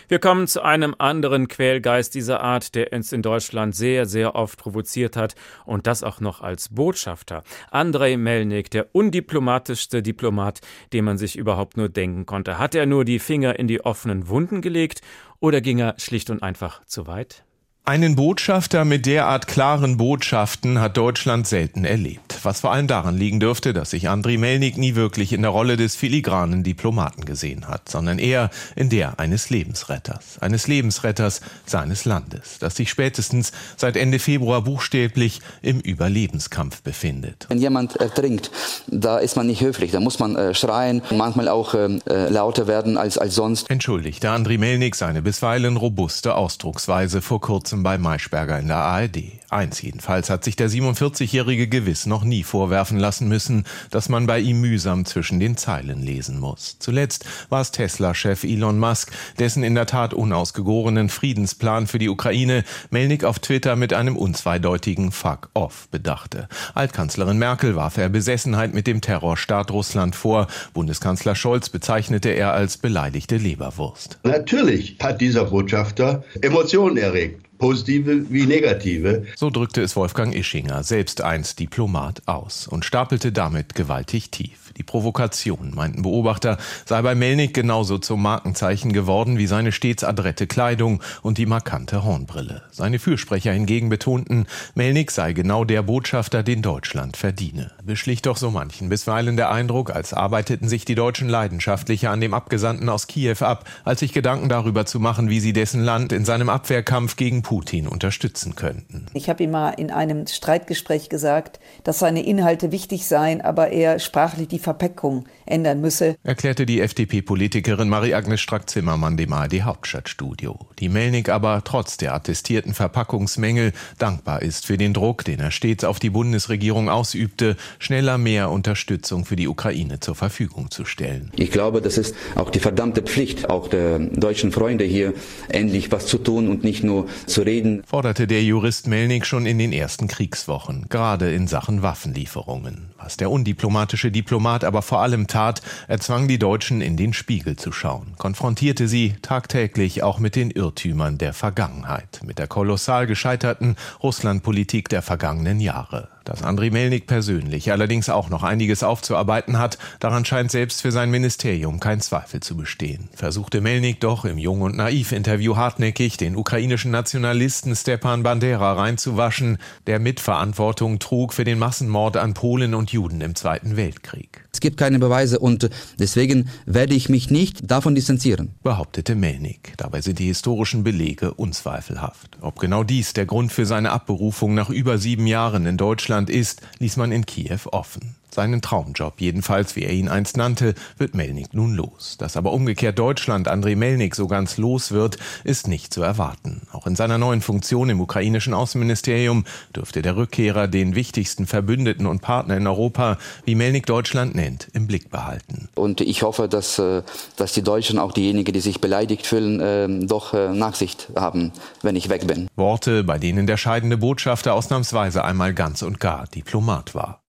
Wir kommen zu einem anderen Quälgeist dieser Art, der uns in Deutschland sehr, sehr oft provoziert hat und das auch noch als Botschafter. Andrei Melnik, der undiplomatischste Diplomat, den man sich überhaupt nur denken konnte. Hat er nur die Finger in die offenen Wunden gelegt oder ging er schlicht und einfach zu weit? Einen Botschafter mit derart klaren Botschaften hat Deutschland selten erlebt. Was vor allem daran liegen dürfte, dass sich Andriy Melnik nie wirklich in der Rolle des filigranen Diplomaten gesehen hat, sondern eher in der eines Lebensretters, eines Lebensretters seines Landes, das sich spätestens seit Ende Februar buchstäblich im Überlebenskampf befindet. Wenn jemand ertrinkt, da ist man nicht höflich, da muss man äh, schreien, manchmal auch äh, lauter werden als, als sonst. Entschuldigte Andriy Melnik seine bisweilen robuste Ausdrucksweise vor kurzem bei Maischberger in der ARD. Eins jedenfalls hat sich der 47-Jährige gewiss noch nie vorwerfen lassen müssen, dass man bei ihm mühsam zwischen den Zeilen lesen muss. Zuletzt war es Tesla-Chef Elon Musk, dessen in der Tat unausgegorenen Friedensplan für die Ukraine Melnik auf Twitter mit einem unzweideutigen Fuck off bedachte. Altkanzlerin Merkel warf er Besessenheit mit dem Terrorstaat Russland vor. Bundeskanzler Scholz bezeichnete er als beleidigte Leberwurst. Natürlich hat dieser Botschafter Emotionen erregt. Positive wie negative. So drückte es Wolfgang Ischinger, selbst einst Diplomat, aus und stapelte damit gewaltig tief. Die Provokation, meinten Beobachter, sei bei Melnik genauso zum Markenzeichen geworden wie seine stets adrette Kleidung und die markante Hornbrille. Seine Fürsprecher hingegen betonten, Melnik sei genau der Botschafter, den Deutschland verdiene. Beschlich doch so manchen bisweilen der Eindruck, als arbeiteten sich die Deutschen leidenschaftlicher an dem Abgesandten aus Kiew ab, als sich Gedanken darüber zu machen, wie sie dessen Land in seinem Abwehrkampf gegen Putin unterstützen könnten. Ich habe ihm mal in einem Streitgespräch gesagt, dass seine Inhalte wichtig seien, aber er sprachlich die Verpackung ändern müsse. Erklärte die FDP-Politikerin Marie-Agnes Strack-Zimmermann dem ARD Hauptstadtstudio. Die Melnik aber trotz der attestierten Verpackungsmängel dankbar ist für den Druck, den er stets auf die Bundesregierung ausübte, schneller mehr Unterstützung für die Ukraine zur Verfügung zu stellen. Ich glaube, das ist auch die verdammte Pflicht, auch der deutschen Freunde hier endlich was zu tun und nicht nur zu reden. Forderte der Jurist Melnik schon in den ersten Kriegswochen, gerade in Sachen Waffenlieferungen. Was der undiplomatische Diplomat aber vor allem tat, er zwang die Deutschen in den Spiegel zu schauen, konfrontierte sie tagtäglich auch mit den Irrtümern der Vergangenheit, mit der kolossal gescheiterten Russlandpolitik der vergangenen Jahre. Dass Andriy Melnik persönlich allerdings auch noch einiges aufzuarbeiten hat, daran scheint selbst für sein Ministerium kein Zweifel zu bestehen. Versuchte Melnik doch im Jung und Naiv Interview hartnäckig den ukrainischen Nationalisten Stepan Bandera reinzuwaschen, der Mitverantwortung trug für den Massenmord an Polen und Juden im Zweiten Weltkrieg. Es gibt keine Beweise und deswegen werde ich mich nicht davon distanzieren, behauptete Melnik. Dabei sind die historischen Belege unzweifelhaft. Ob genau dies der Grund für seine Abberufung nach über sieben Jahren in Deutschland ist, ließ man in Kiew offen. Seinen Traumjob, jedenfalls wie er ihn einst nannte, wird Melnik nun los. Dass aber umgekehrt Deutschland Andrei Melnik so ganz los wird, ist nicht zu erwarten. Auch in seiner neuen Funktion im ukrainischen Außenministerium dürfte der Rückkehrer den wichtigsten Verbündeten und Partner in Europa, wie Melnik Deutschland nennt, im Blick behalten. Und ich hoffe, dass, äh, dass die Deutschen, auch diejenigen, die sich beleidigt fühlen, äh, doch äh, Nachsicht haben, wenn ich weg bin. Worte, bei denen der scheidende Botschafter ausnahmsweise einmal ganz und gar Diplomat war.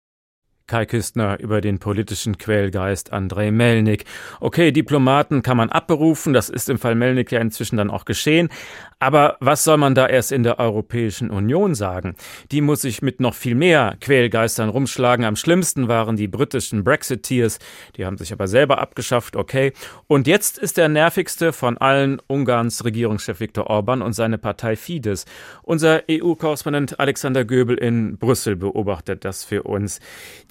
Kai Küstner über den politischen Quälgeist Andrei Melnik. Okay, Diplomaten kann man abberufen, das ist im Fall Melnik ja inzwischen dann auch geschehen. Aber was soll man da erst in der Europäischen Union sagen? Die muss sich mit noch viel mehr Quälgeistern rumschlagen. Am schlimmsten waren die britischen Brexiteers. Die haben sich aber selber abgeschafft, okay. Und jetzt ist der nervigste von allen Ungarns Regierungschef Viktor Orban und seine Partei Fidesz. Unser EU-Korrespondent Alexander Göbel in Brüssel beobachtet das für uns.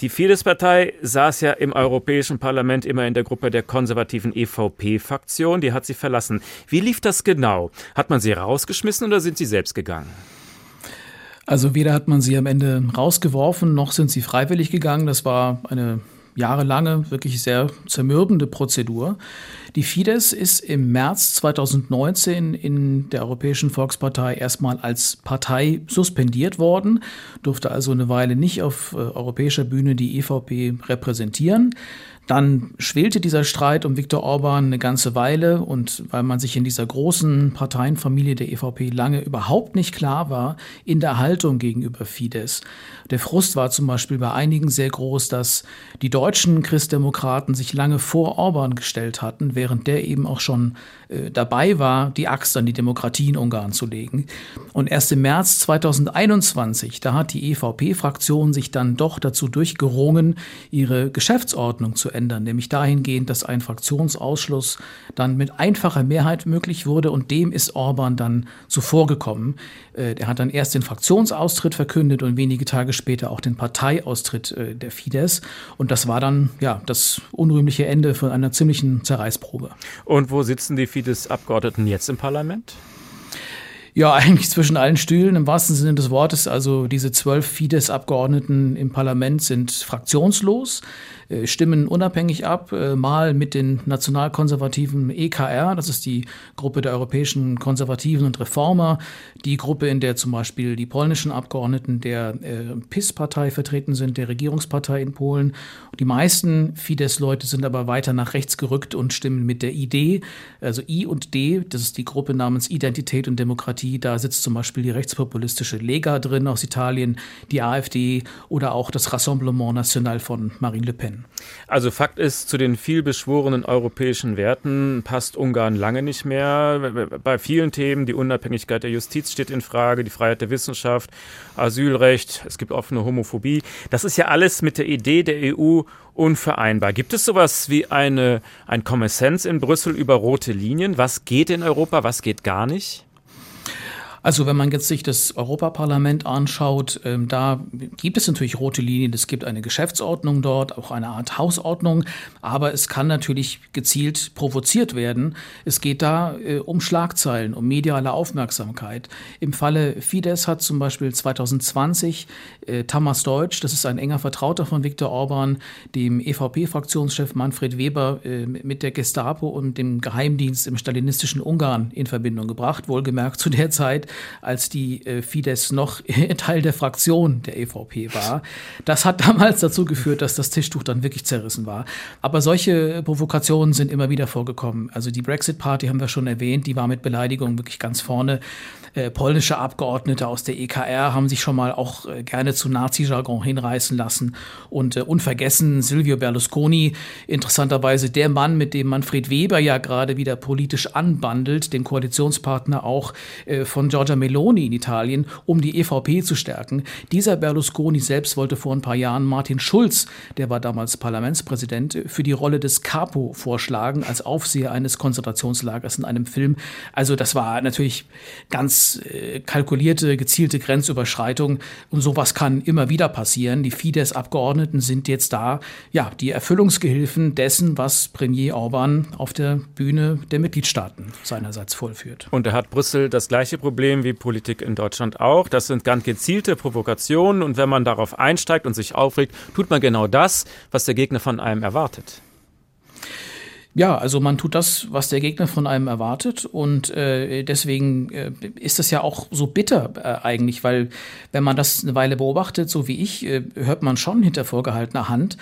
Die Fidesz-Partei saß ja im Europäischen Parlament immer in der Gruppe der konservativen EVP-Fraktion. Die hat sie verlassen. Wie lief das genau? Hat man sie rausgeschmissen oder sind Sie selbst gegangen? Also weder hat man sie am Ende rausgeworfen, noch sind sie freiwillig gegangen. Das war eine jahrelange, wirklich sehr zermürbende Prozedur. Die Fidesz ist im März 2019 in der Europäischen Volkspartei erstmal als Partei suspendiert worden, durfte also eine Weile nicht auf äh, europäischer Bühne die EVP repräsentieren. Dann schwelte dieser Streit um Viktor Orban eine ganze Weile und weil man sich in dieser großen Parteienfamilie der EVP lange überhaupt nicht klar war in der Haltung gegenüber Fidesz. Der Frust war zum Beispiel bei einigen sehr groß, dass die deutschen Christdemokraten sich lange vor Orban gestellt hatten, während der eben auch schon äh, dabei war, die Axt an die Demokratie in Ungarn zu legen. Und erst im März 2021, da hat die EVP-Fraktion sich dann doch dazu durchgerungen, ihre Geschäftsordnung zu ändern, nämlich dahingehend, dass ein Fraktionsausschluss dann mit einfacher Mehrheit möglich wurde und dem ist Orban dann zuvorgekommen. Äh, er hat dann erst den Fraktionsaustritt verkündet und wenige Tage später auch den Parteiaustritt äh, der Fidesz und das war dann ja das unrühmliche Ende von einer ziemlichen Zerreißprobe. Und wo sitzen die Fidesz-Abgeordneten jetzt im Parlament? Ja, [LAUGHS] eigentlich zwischen allen Stühlen im wahrsten Sinne des Wortes. Also diese zwölf Fidesz-Abgeordneten im Parlament sind fraktionslos. Äh, stimmen unabhängig ab, äh, mal mit den nationalkonservativen EKR, das ist die Gruppe der europäischen Konservativen und Reformer, die Gruppe, in der zum Beispiel die polnischen Abgeordneten der äh, PIS-Partei vertreten sind, der Regierungspartei in Polen. Die meisten Fidesz-Leute sind aber weiter nach rechts gerückt und stimmen mit der ID, also I und D, das ist die Gruppe namens Identität und Demokratie, da sitzt zum Beispiel die rechtspopulistische Lega drin aus Italien, die AfD oder auch das Rassemblement National von Marine Le Pen. Also Fakt ist, zu den vielbeschworenen europäischen Werten passt Ungarn lange nicht mehr. Bei vielen Themen, die Unabhängigkeit der Justiz steht in Frage, die Freiheit der Wissenschaft, Asylrecht, es gibt offene Homophobie. Das ist ja alles mit der Idee der EU unvereinbar. Gibt es sowas wie eine, ein Kommissens in Brüssel über rote Linien? Was geht in Europa, was geht gar nicht? Also wenn man jetzt sich das Europaparlament anschaut, ähm, da gibt es natürlich rote Linien. Es gibt eine Geschäftsordnung dort, auch eine Art Hausordnung, aber es kann natürlich gezielt provoziert werden. Es geht da äh, um Schlagzeilen, um mediale Aufmerksamkeit. Im Falle Fidesz hat zum Beispiel 2020 äh, Thomas Deutsch, das ist ein enger Vertrauter von Viktor Orban, dem EVP-Fraktionschef Manfred Weber äh, mit der Gestapo und dem Geheimdienst im stalinistischen Ungarn in Verbindung gebracht, wohlgemerkt zu der Zeit, als die äh, Fidesz noch [LAUGHS] Teil der Fraktion der EVP war. Das hat damals dazu geführt, dass das Tischtuch dann wirklich zerrissen war. Aber solche Provokationen sind immer wieder vorgekommen. Also die Brexit-Party haben wir schon erwähnt, die war mit Beleidigungen wirklich ganz vorne. Äh, polnische Abgeordnete aus der EKR haben sich schon mal auch äh, gerne zu Nazi-Jargon hinreißen lassen. Und äh, unvergessen Silvio Berlusconi, interessanterweise der Mann, mit dem Manfred Weber ja gerade wieder politisch anbandelt, den Koalitionspartner auch äh, von Giorgia Meloni in Italien, um die EVP zu stärken. Dieser Berlusconi selbst wollte vor ein paar Jahren Martin Schulz, der war damals Parlamentspräsident, für die Rolle des Capo vorschlagen, als Aufseher eines Konzentrationslagers in einem Film. Also das war natürlich ganz äh, kalkulierte, gezielte Grenzüberschreitung. Und sowas kann immer wieder passieren. Die Fidesz-Abgeordneten sind jetzt da, ja, die Erfüllungsgehilfen dessen, was Premier Orban auf der Bühne der Mitgliedstaaten seinerseits vollführt. Und da hat Brüssel das gleiche Problem wie Politik in Deutschland auch. Das sind ganz gezielte Provokationen. Und wenn man darauf einsteigt und sich aufregt, tut man genau das, was der Gegner von einem erwartet. Ja, also man tut das, was der Gegner von einem erwartet und äh, deswegen äh, ist das ja auch so bitter äh, eigentlich, weil wenn man das eine Weile beobachtet, so wie ich, äh, hört man schon hinter vorgehaltener Hand,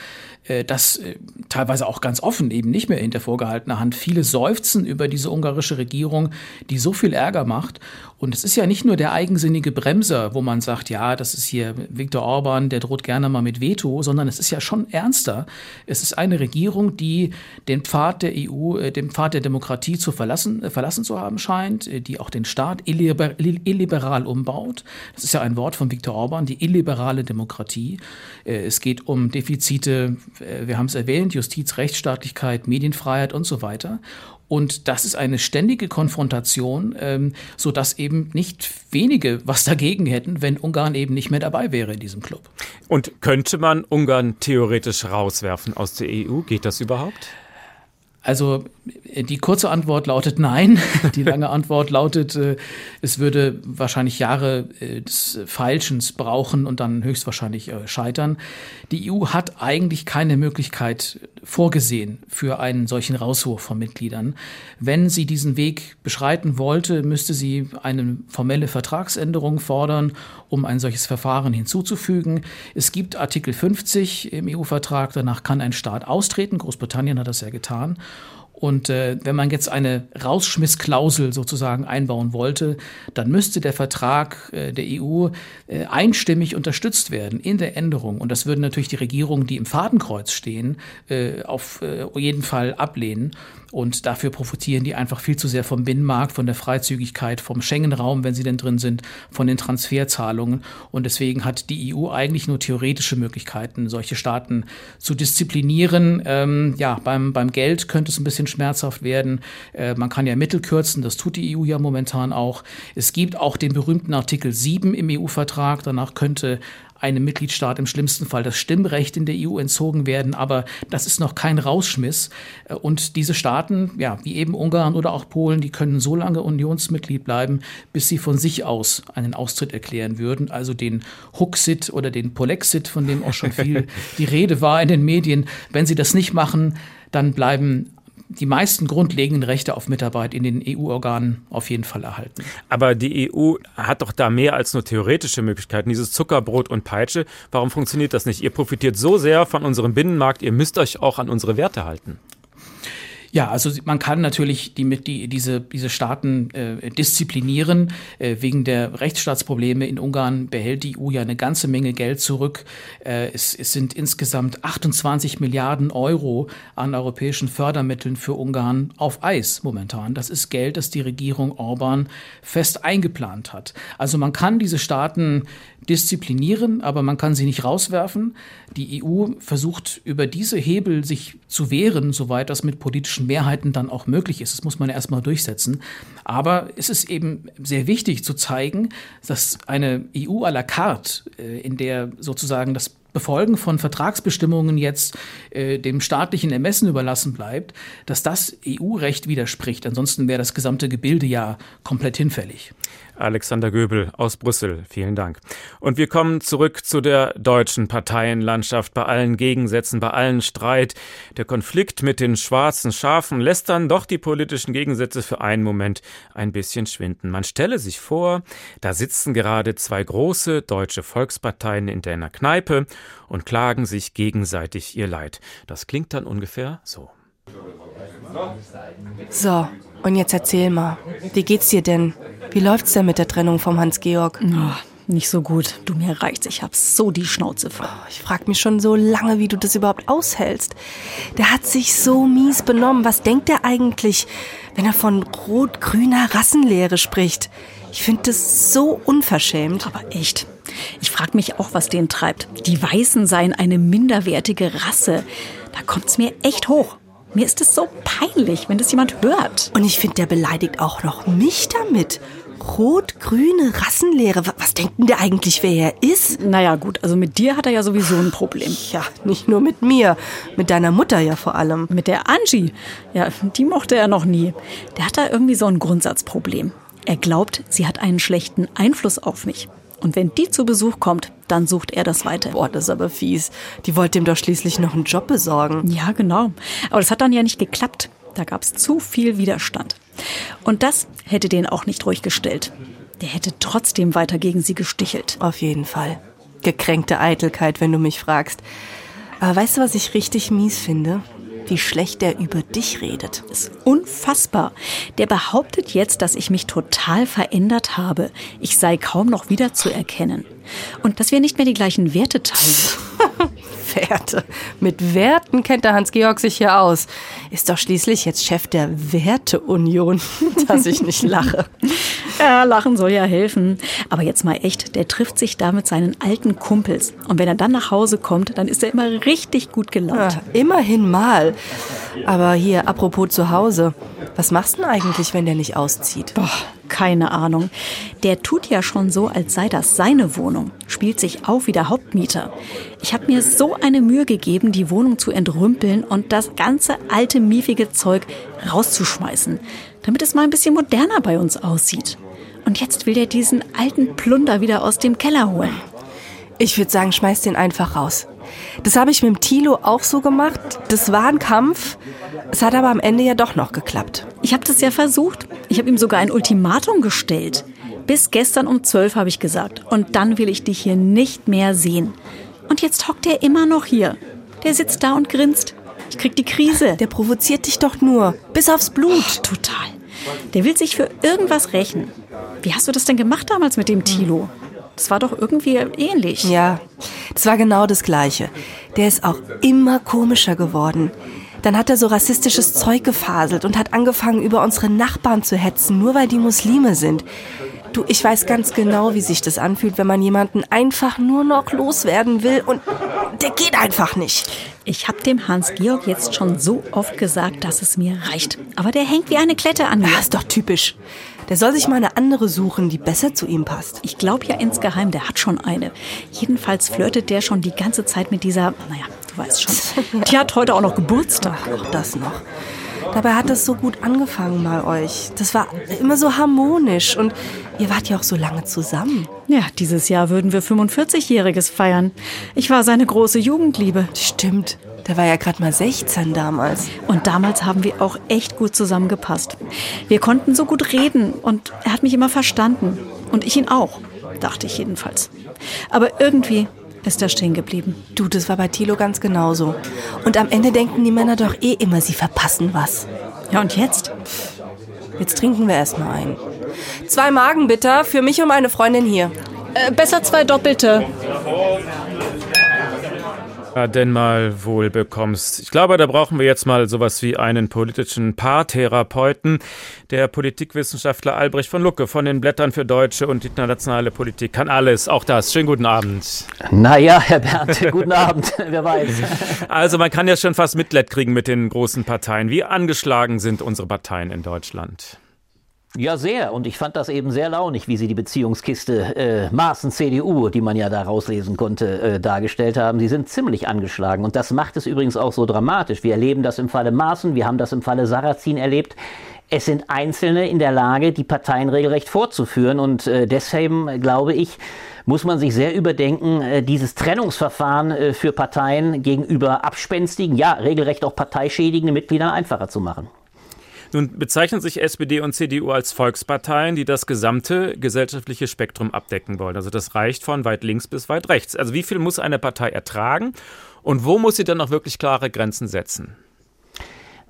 dass äh, teilweise auch ganz offen eben nicht mehr hinter vorgehaltener Hand viele seufzen über diese ungarische Regierung, die so viel Ärger macht und es ist ja nicht nur der eigensinnige Bremser, wo man sagt, ja, das ist hier Viktor Orban, der droht gerne mal mit Veto, sondern es ist ja schon ernster. Es ist eine Regierung, die den Pfad der EU, äh, den Pfad der Demokratie zu verlassen, äh, verlassen zu haben scheint, äh, die auch den Staat illiber, illiberal umbaut. Das ist ja ein Wort von Viktor Orban, die illiberale Demokratie. Es geht um Defizite, wir haben es erwähnt, Justiz, Rechtsstaatlichkeit, Medienfreiheit und so weiter. Und das ist eine ständige Konfrontation, ähm, so dass eben nicht wenige was dagegen hätten, wenn Ungarn eben nicht mehr dabei wäre in diesem Club. Und könnte man Ungarn theoretisch rauswerfen aus der EU? Geht das überhaupt? Also die kurze Antwort lautet [LAUGHS] nein. Die lange Antwort lautet, äh, es würde wahrscheinlich Jahre äh, des Feilschens brauchen und dann höchstwahrscheinlich äh, scheitern. Die EU hat eigentlich keine Möglichkeit vorgesehen für einen solchen Rauswurf von Mitgliedern. Wenn sie diesen Weg beschreiten wollte, müsste sie eine formelle Vertragsänderung fordern, um ein solches Verfahren hinzuzufügen. Es gibt Artikel 50 im EU-Vertrag, danach kann ein Staat austreten. Großbritannien hat das ja getan. Und äh, wenn man jetzt eine Rausschmissklausel sozusagen einbauen wollte, dann müsste der Vertrag äh, der EU äh, einstimmig unterstützt werden in der Änderung. Und das würden natürlich die Regierungen, die im Fadenkreuz stehen, äh, auf äh, jeden Fall ablehnen. Und dafür profitieren die einfach viel zu sehr vom Binnenmarkt, von der Freizügigkeit, vom Schengen-Raum, wenn sie denn drin sind, von den Transferzahlungen. Und deswegen hat die EU eigentlich nur theoretische Möglichkeiten, solche Staaten zu disziplinieren. Ähm, ja, beim, beim Geld könnte es ein bisschen schmerzhaft werden. Äh, man kann ja Mittel kürzen, das tut die EU ja momentan auch. Es gibt auch den berühmten Artikel 7 im EU-Vertrag. Danach könnte einem Mitgliedstaat im schlimmsten Fall das Stimmrecht in der EU entzogen werden. Aber das ist noch kein Rausschmiss. Äh, und diese Staaten, ja, wie eben Ungarn oder auch Polen, die können so lange Unionsmitglied bleiben, bis sie von sich aus einen Austritt erklären würden. Also den Huxit oder den Polexit, von dem auch schon viel [LAUGHS] die Rede war in den Medien. Wenn sie das nicht machen, dann bleiben die meisten grundlegenden Rechte auf Mitarbeit in den EU-Organen auf jeden Fall erhalten. Aber die EU hat doch da mehr als nur theoretische Möglichkeiten. Dieses Zuckerbrot und Peitsche, warum funktioniert das nicht? Ihr profitiert so sehr von unserem Binnenmarkt, ihr müsst euch auch an unsere Werte halten. Ja, also man kann natürlich die, die, diese, diese Staaten äh, disziplinieren. Äh, wegen der Rechtsstaatsprobleme in Ungarn behält die EU ja eine ganze Menge Geld zurück. Äh, es, es sind insgesamt 28 Milliarden Euro an europäischen Fördermitteln für Ungarn auf Eis momentan. Das ist Geld, das die Regierung Orban fest eingeplant hat. Also man kann diese Staaten disziplinieren, aber man kann sie nicht rauswerfen. Die EU versucht über diese Hebel sich zu wehren, soweit das mit politischen Mehrheiten dann auch möglich ist. Das muss man erstmal durchsetzen. Aber es ist eben sehr wichtig zu zeigen, dass eine EU à la carte, äh, in der sozusagen das Befolgen von Vertragsbestimmungen jetzt äh, dem staatlichen Ermessen überlassen bleibt, dass das EU-Recht widerspricht. Ansonsten wäre das gesamte Gebilde ja komplett hinfällig. Alexander Göbel aus Brüssel. Vielen Dank. Und wir kommen zurück zu der deutschen Parteienlandschaft. Bei allen Gegensätzen, bei allen Streit. Der Konflikt mit den schwarzen Schafen lässt dann doch die politischen Gegensätze für einen Moment ein bisschen schwinden. Man stelle sich vor, da sitzen gerade zwei große deutsche Volksparteien in einer Kneipe und klagen sich gegenseitig ihr Leid. Das klingt dann ungefähr so. So, und jetzt erzähl mal, wie geht's dir denn? Wie läuft's denn mit der Trennung vom Hans-Georg? Oh, nicht so gut. Du, mir reicht's. Ich hab so die Schnauze voll. Oh, ich frag mich schon so lange, wie du das überhaupt aushältst. Der hat sich so mies benommen. Was denkt er eigentlich, wenn er von rot-grüner Rassenlehre spricht? Ich finde das so unverschämt. Aber echt. Ich frag mich auch, was den treibt. Die Weißen seien eine minderwertige Rasse. Da kommt's mir echt hoch. Mir ist es so peinlich, wenn das jemand hört. Und ich finde, der beleidigt auch noch mich damit. Rot-grüne Rassenlehre. Was denkt denn der eigentlich, wer er ist? Naja, gut, also mit dir hat er ja sowieso ein Problem. Ja, nicht nur mit mir. Mit deiner Mutter ja vor allem. Mit der Angie. Ja, die mochte er noch nie. Der hat da irgendwie so ein Grundsatzproblem. Er glaubt, sie hat einen schlechten Einfluss auf mich. Und wenn die zu Besuch kommt, dann sucht er das weiter. Boah, das ist aber fies. Die wollte ihm doch schließlich noch einen Job besorgen. Ja, genau. Aber das hat dann ja nicht geklappt. Da gab es zu viel Widerstand. Und das hätte den auch nicht ruhig gestellt. Der hätte trotzdem weiter gegen sie gestichelt. Auf jeden Fall. Gekränkte Eitelkeit, wenn du mich fragst. Aber weißt du, was ich richtig mies finde? Wie schlecht er über dich redet. Das ist unfassbar. Der behauptet jetzt, dass ich mich total verändert habe. Ich sei kaum noch wiederzuerkennen. Und dass wir nicht mehr die gleichen Werte teilen. [LAUGHS] Werte. Mit Werten kennt der Hans-Georg sich hier aus. Ist doch schließlich jetzt Chef der Werteunion, [LAUGHS] dass ich nicht lache. [LAUGHS] [LAUGHS] Ja, lachen soll ja helfen. Aber jetzt mal echt, der trifft sich da mit seinen alten Kumpels. Und wenn er dann nach Hause kommt, dann ist er immer richtig gut gelaunt. Ja, immerhin mal. Aber hier, apropos zu Hause. Was machst du denn eigentlich, wenn der nicht auszieht? Boah, keine Ahnung. Der tut ja schon so, als sei das seine Wohnung. Spielt sich auf wie der Hauptmieter. Ich habe mir so eine Mühe gegeben, die Wohnung zu entrümpeln und das ganze alte, miefige Zeug rauszuschmeißen, damit es mal ein bisschen moderner bei uns aussieht. Und jetzt will der diesen alten Plunder wieder aus dem Keller holen. Ich würde sagen, schmeiß den einfach raus. Das habe ich mit dem Tilo auch so gemacht. Das war ein Kampf. Es hat aber am Ende ja doch noch geklappt. Ich habe das ja versucht. Ich habe ihm sogar ein Ultimatum gestellt. Bis gestern um zwölf habe ich gesagt. Und dann will ich dich hier nicht mehr sehen. Und jetzt hockt er immer noch hier. Der sitzt da und grinst. Ich krieg die Krise. Der provoziert dich doch nur. Bis aufs Blut. Oh, total. Der will sich für irgendwas rächen. Wie hast du das denn gemacht damals mit dem Tilo? Das war doch irgendwie ähnlich. Ja, das war genau das Gleiche. Der ist auch immer komischer geworden. Dann hat er so rassistisches Zeug gefaselt und hat angefangen, über unsere Nachbarn zu hetzen, nur weil die Muslime sind. Du, ich weiß ganz genau, wie sich das anfühlt, wenn man jemanden einfach nur noch loswerden will und der geht einfach nicht. Ich habe dem Hans-Georg jetzt schon so oft gesagt, dass es mir reicht. Aber der hängt wie eine Klette an mir. Das ist doch typisch. Der soll sich mal eine andere suchen, die besser zu ihm passt. Ich glaube ja insgeheim, der hat schon eine. Jedenfalls flirtet der schon die ganze Zeit mit dieser, naja, du weißt schon. [LAUGHS] Die hat heute auch noch Geburtstag. Ach, auch das noch. Dabei hat es so gut angefangen bei euch. Das war immer so harmonisch und ihr wart ja auch so lange zusammen. Ja, dieses Jahr würden wir 45-Jähriges feiern. Ich war seine große Jugendliebe. Stimmt. Der war ja gerade mal 16 damals. Und damals haben wir auch echt gut zusammengepasst. Wir konnten so gut reden und er hat mich immer verstanden. Und ich ihn auch, dachte ich jedenfalls. Aber irgendwie ist er stehen geblieben. Du, das war bei Thilo ganz genauso. Und am Ende denken die Männer doch eh immer, sie verpassen was. Ja, und jetzt? Jetzt trinken wir erstmal ein. Zwei Magen bitte, für mich und meine Freundin hier. Äh, besser zwei doppelte denn mal wohl bekommst. Ich glaube, da brauchen wir jetzt mal sowas wie einen politischen Paartherapeuten. Der Politikwissenschaftler Albrecht von Lucke von den Blättern für deutsche und internationale Politik kann alles, auch das. Schönen guten Abend. Naja, Herr Bernd, [LAUGHS] guten Abend, [LAUGHS] wer weiß. Also man kann ja schon fast Mitleid kriegen mit den großen Parteien. Wie angeschlagen sind unsere Parteien in Deutschland? Ja, sehr. Und ich fand das eben sehr launig, wie Sie die Beziehungskiste äh, Maaßen-CDU, die man ja da rauslesen konnte, äh, dargestellt haben. Sie sind ziemlich angeschlagen. Und das macht es übrigens auch so dramatisch. Wir erleben das im Falle Maaßen, wir haben das im Falle Sarrazin erlebt. es sind Einzelne in der Lage, die Parteien regelrecht fortzuführen. Und äh, deshalb glaube ich, muss man sich sehr überdenken, äh, dieses Trennungsverfahren äh, für Parteien gegenüber abspenstigen, ja, regelrecht auch parteischädigenden Mitgliedern einfacher zu machen. Nun bezeichnen sich SPD und CDU als Volksparteien, die das gesamte gesellschaftliche Spektrum abdecken wollen. Also das reicht von weit links bis weit rechts. Also wie viel muss eine Partei ertragen und wo muss sie dann auch wirklich klare Grenzen setzen?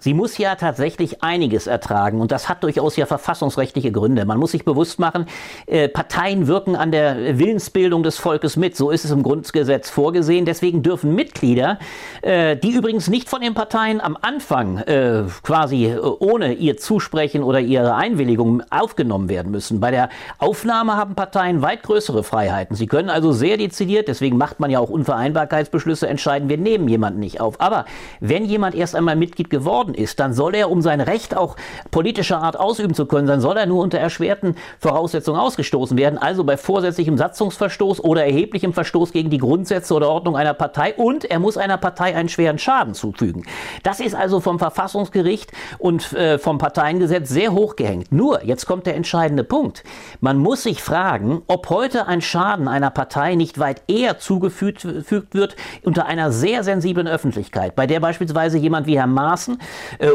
Sie muss ja tatsächlich einiges ertragen und das hat durchaus ja verfassungsrechtliche Gründe. Man muss sich bewusst machen, äh, Parteien wirken an der Willensbildung des Volkes mit. So ist es im Grundgesetz vorgesehen. Deswegen dürfen Mitglieder, äh, die übrigens nicht von den Parteien am Anfang äh, quasi ohne ihr Zusprechen oder ihre Einwilligung aufgenommen werden müssen. Bei der Aufnahme haben Parteien weit größere Freiheiten. Sie können also sehr dezidiert, deswegen macht man ja auch Unvereinbarkeitsbeschlüsse, entscheiden, wir nehmen jemanden nicht auf. Aber wenn jemand erst einmal Mitglied geworden geworden ist, dann soll er, um sein Recht auch politischer Art ausüben zu können, dann soll er nur unter erschwerten Voraussetzungen ausgestoßen werden, also bei vorsätzlichem Satzungsverstoß oder erheblichem Verstoß gegen die Grundsätze oder Ordnung einer Partei und er muss einer Partei einen schweren Schaden zufügen. Das ist also vom Verfassungsgericht und äh, vom Parteiengesetz sehr hoch gehängt. Nur, jetzt kommt der entscheidende Punkt. Man muss sich fragen, ob heute ein Schaden einer Partei nicht weit eher zugefügt wird unter einer sehr sensiblen Öffentlichkeit, bei der beispielsweise jemand wie Herr Maaßen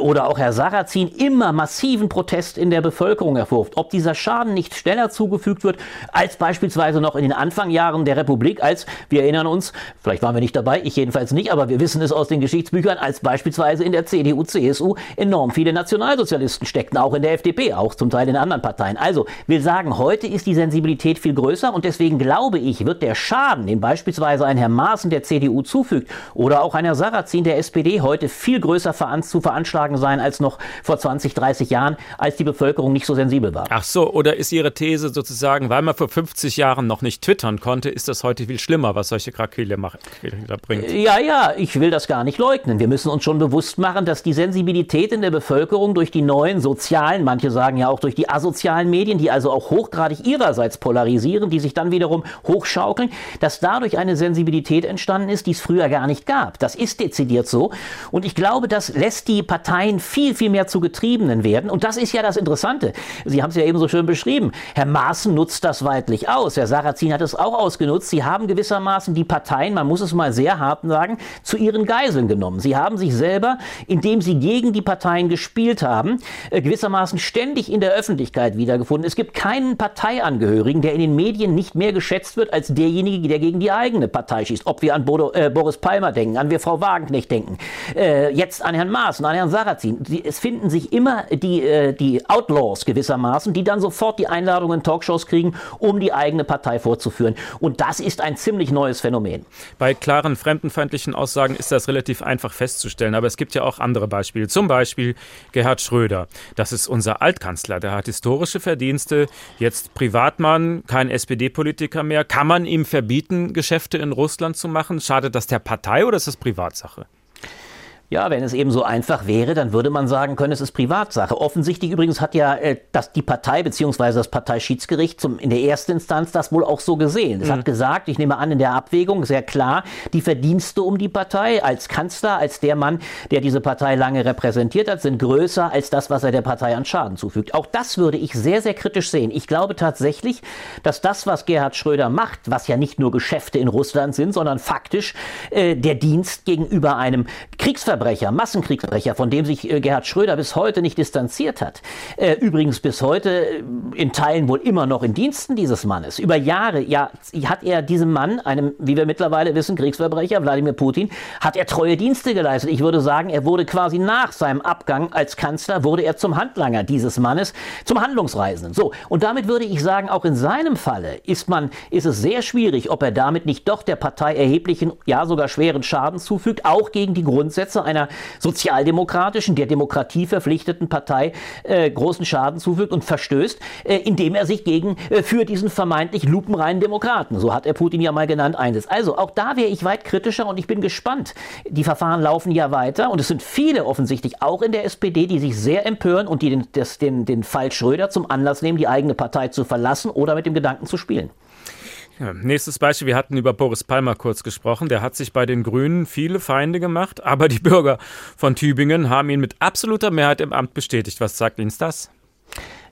oder auch Herr Sarrazin immer massiven Protest in der Bevölkerung hervorruft. Ob dieser Schaden nicht schneller zugefügt wird als beispielsweise noch in den Anfangjahren der Republik, als wir erinnern uns, vielleicht waren wir nicht dabei, ich jedenfalls nicht, aber wir wissen es aus den Geschichtsbüchern, als beispielsweise in der CDU, CSU enorm viele Nationalsozialisten steckten, auch in der FDP, auch zum Teil in anderen Parteien. Also will sagen, heute ist die Sensibilität viel größer und deswegen glaube ich, wird der Schaden, den beispielsweise ein Herr Maaßen der CDU zufügt oder auch ein Herr Sarrazin der SPD heute viel größer zu veranschlagen sein als noch vor 20, 30 Jahren, als die Bevölkerung nicht so sensibel war. Ach so, oder ist Ihre These sozusagen, weil man vor 50 Jahren noch nicht twittern konnte, ist das heute viel schlimmer, was solche Krakele bringt? Ja, ja, ich will das gar nicht leugnen. Wir müssen uns schon bewusst machen, dass die Sensibilität in der Bevölkerung durch die neuen sozialen, manche sagen ja auch durch die asozialen Medien, die also auch hochgradig ihrerseits polarisieren, die sich dann wiederum hochschaukeln, dass dadurch eine Sensibilität entstanden ist, die es früher gar nicht gab. Das ist dezidiert so. Und ich glaube, das lässt die Parteien viel, viel mehr zu Getriebenen werden. Und das ist ja das Interessante. Sie haben es ja eben so schön beschrieben. Herr Maaßen nutzt das weitlich aus. Herr Sarrazin hat es auch ausgenutzt. Sie haben gewissermaßen die Parteien, man muss es mal sehr hart sagen, zu ihren Geiseln genommen. Sie haben sich selber, indem sie gegen die Parteien gespielt haben, äh, gewissermaßen ständig in der Öffentlichkeit wiedergefunden. Es gibt keinen Parteiangehörigen, der in den Medien nicht mehr geschätzt wird als derjenige, der gegen die eigene Partei schießt. Ob wir an Bodo, äh, Boris Palmer denken, an wir Frau Wagenknecht denken, äh, jetzt an Herrn Maaßen, an Herrn Sarrazin. Es finden sich immer die, äh, die Outlaws gewissermaßen, die dann sofort die Einladungen in Talkshows kriegen, um die eigene Partei vorzuführen. Und das ist ein ziemlich neues Phänomen. Bei klaren fremdenfeindlichen Aussagen ist das relativ einfach festzustellen, aber es gibt ja auch andere Beispiele. Zum Beispiel Gerhard Schröder. Das ist unser Altkanzler. Der hat historische Verdienste, jetzt Privatmann, kein SPD-Politiker mehr. Kann man ihm verbieten, Geschäfte in Russland zu machen? Schadet das der Partei oder ist das Privatsache? Ja, wenn es eben so einfach wäre, dann würde man sagen können, es ist Privatsache. Offensichtlich übrigens hat ja äh, das, die Partei bzw. das Parteischiedsgericht zum, in der ersten Instanz das wohl auch so gesehen. Es mhm. hat gesagt, ich nehme an, in der Abwägung sehr klar, die Verdienste um die Partei als Kanzler, als der Mann, der diese Partei lange repräsentiert hat, sind größer als das, was er der Partei an Schaden zufügt. Auch das würde ich sehr, sehr kritisch sehen. Ich glaube tatsächlich, dass das, was Gerhard Schröder macht, was ja nicht nur Geschäfte in Russland sind, sondern faktisch äh, der Dienst gegenüber einem Kriegsverbrechen Kriegsverbrecher, Massenkriegsverbrecher, von dem sich äh, Gerhard Schröder bis heute nicht distanziert hat. Äh, übrigens bis heute äh, in Teilen wohl immer noch in Diensten dieses Mannes. Über Jahre ja, hat er diesem Mann, einem, wie wir mittlerweile wissen, Kriegsverbrecher, Wladimir Putin, hat er treue Dienste geleistet. Ich würde sagen, er wurde quasi nach seinem Abgang als Kanzler, wurde er zum Handlanger dieses Mannes, zum Handlungsreisenden. So, und damit würde ich sagen, auch in seinem Falle ist man, ist es sehr schwierig, ob er damit nicht doch der Partei erheblichen, ja sogar schweren Schaden zufügt, auch gegen die Grundsätze einer sozialdemokratischen, der Demokratie verpflichteten Partei äh, großen Schaden zufügt und verstößt, äh, indem er sich gegen äh, für diesen vermeintlich lupenreinen Demokraten, so hat er Putin ja mal genannt, einsetzt. Also auch da wäre ich weit kritischer und ich bin gespannt. Die Verfahren laufen ja weiter und es sind viele offensichtlich auch in der SPD, die sich sehr empören und die den, das, den, den Fall Schröder zum Anlass nehmen, die eigene Partei zu verlassen oder mit dem Gedanken zu spielen. Nächstes Beispiel, wir hatten über Boris Palmer kurz gesprochen. Der hat sich bei den Grünen viele Feinde gemacht, aber die Bürger von Tübingen haben ihn mit absoluter Mehrheit im Amt bestätigt. Was sagt Ihnen das?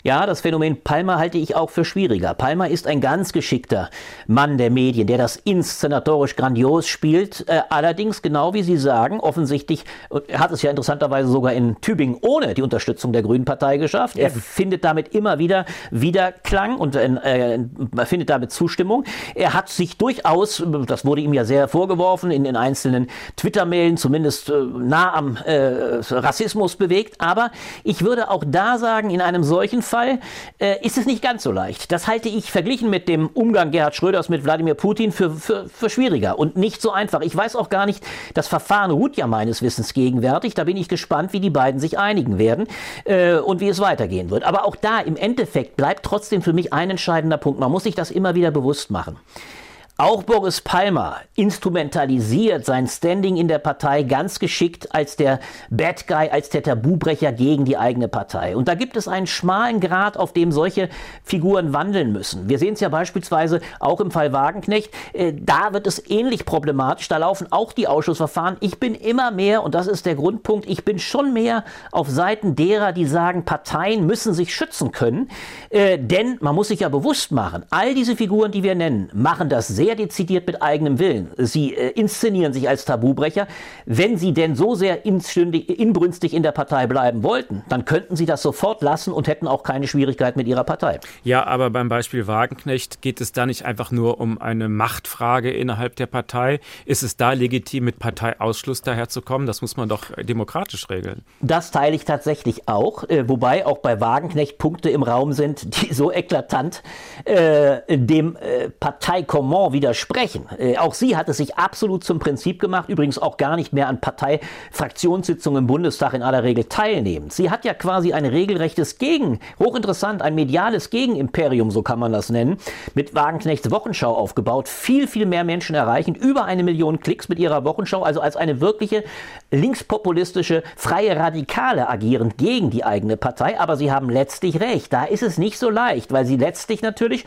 Ja, das Phänomen Palmer halte ich auch für schwieriger. Palmer ist ein ganz geschickter Mann der Medien, der das inszenatorisch grandios spielt. Äh, allerdings, genau wie Sie sagen, offensichtlich, er hat es ja interessanterweise sogar in Tübingen ohne die Unterstützung der Grünen Partei geschafft. Er findet damit immer wieder Wiederklang und äh, findet damit Zustimmung. Er hat sich durchaus, das wurde ihm ja sehr vorgeworfen, in den einzelnen Twitter-Mailen zumindest äh, nah am äh, Rassismus bewegt. Aber ich würde auch da sagen, in einem solchen Fall äh, ist es nicht ganz so leicht. Das halte ich verglichen mit dem Umgang Gerhard Schröders mit Wladimir Putin für, für, für schwieriger und nicht so einfach. Ich weiß auch gar nicht, das Verfahren ruht ja meines Wissens gegenwärtig. Da bin ich gespannt, wie die beiden sich einigen werden äh, und wie es weitergehen wird. Aber auch da im Endeffekt bleibt trotzdem für mich ein entscheidender Punkt. Man muss sich das immer wieder bewusst machen. Auch Boris Palmer instrumentalisiert sein Standing in der Partei ganz geschickt als der Bad Guy, als der Tabubrecher gegen die eigene Partei. Und da gibt es einen schmalen Grad, auf dem solche Figuren wandeln müssen. Wir sehen es ja beispielsweise auch im Fall Wagenknecht. Äh, da wird es ähnlich problematisch. Da laufen auch die Ausschussverfahren. Ich bin immer mehr, und das ist der Grundpunkt, ich bin schon mehr auf Seiten derer, die sagen, Parteien müssen sich schützen können. Äh, denn man muss sich ja bewusst machen, all diese Figuren, die wir nennen, machen das sehr sehr dezidiert mit eigenem Willen. Sie äh, inszenieren sich als Tabubrecher. Wenn sie denn so sehr inbrünstig in der Partei bleiben wollten, dann könnten sie das sofort lassen und hätten auch keine Schwierigkeit mit ihrer Partei. Ja, aber beim Beispiel Wagenknecht geht es da nicht einfach nur um eine Machtfrage innerhalb der Partei. Ist es da legitim, mit Parteiausschluss daherzukommen? Das muss man doch demokratisch regeln. Das teile ich tatsächlich auch, äh, wobei auch bei Wagenknecht Punkte im Raum sind, die so eklatant äh, dem äh, Widersprechen. Äh, auch sie hat es sich absolut zum Prinzip gemacht, übrigens auch gar nicht mehr an Parteifraktionssitzungen im Bundestag in aller Regel teilnehmen. Sie hat ja quasi ein regelrechtes Gegen, hochinteressant, ein mediales Gegenimperium, so kann man das nennen, mit Wagenknechts Wochenschau aufgebaut, viel, viel mehr Menschen erreichen, über eine Million Klicks mit ihrer Wochenschau, also als eine wirkliche linkspopulistische, freie Radikale agierend gegen die eigene Partei, aber sie haben letztlich recht. Da ist es nicht so leicht, weil sie letztlich natürlich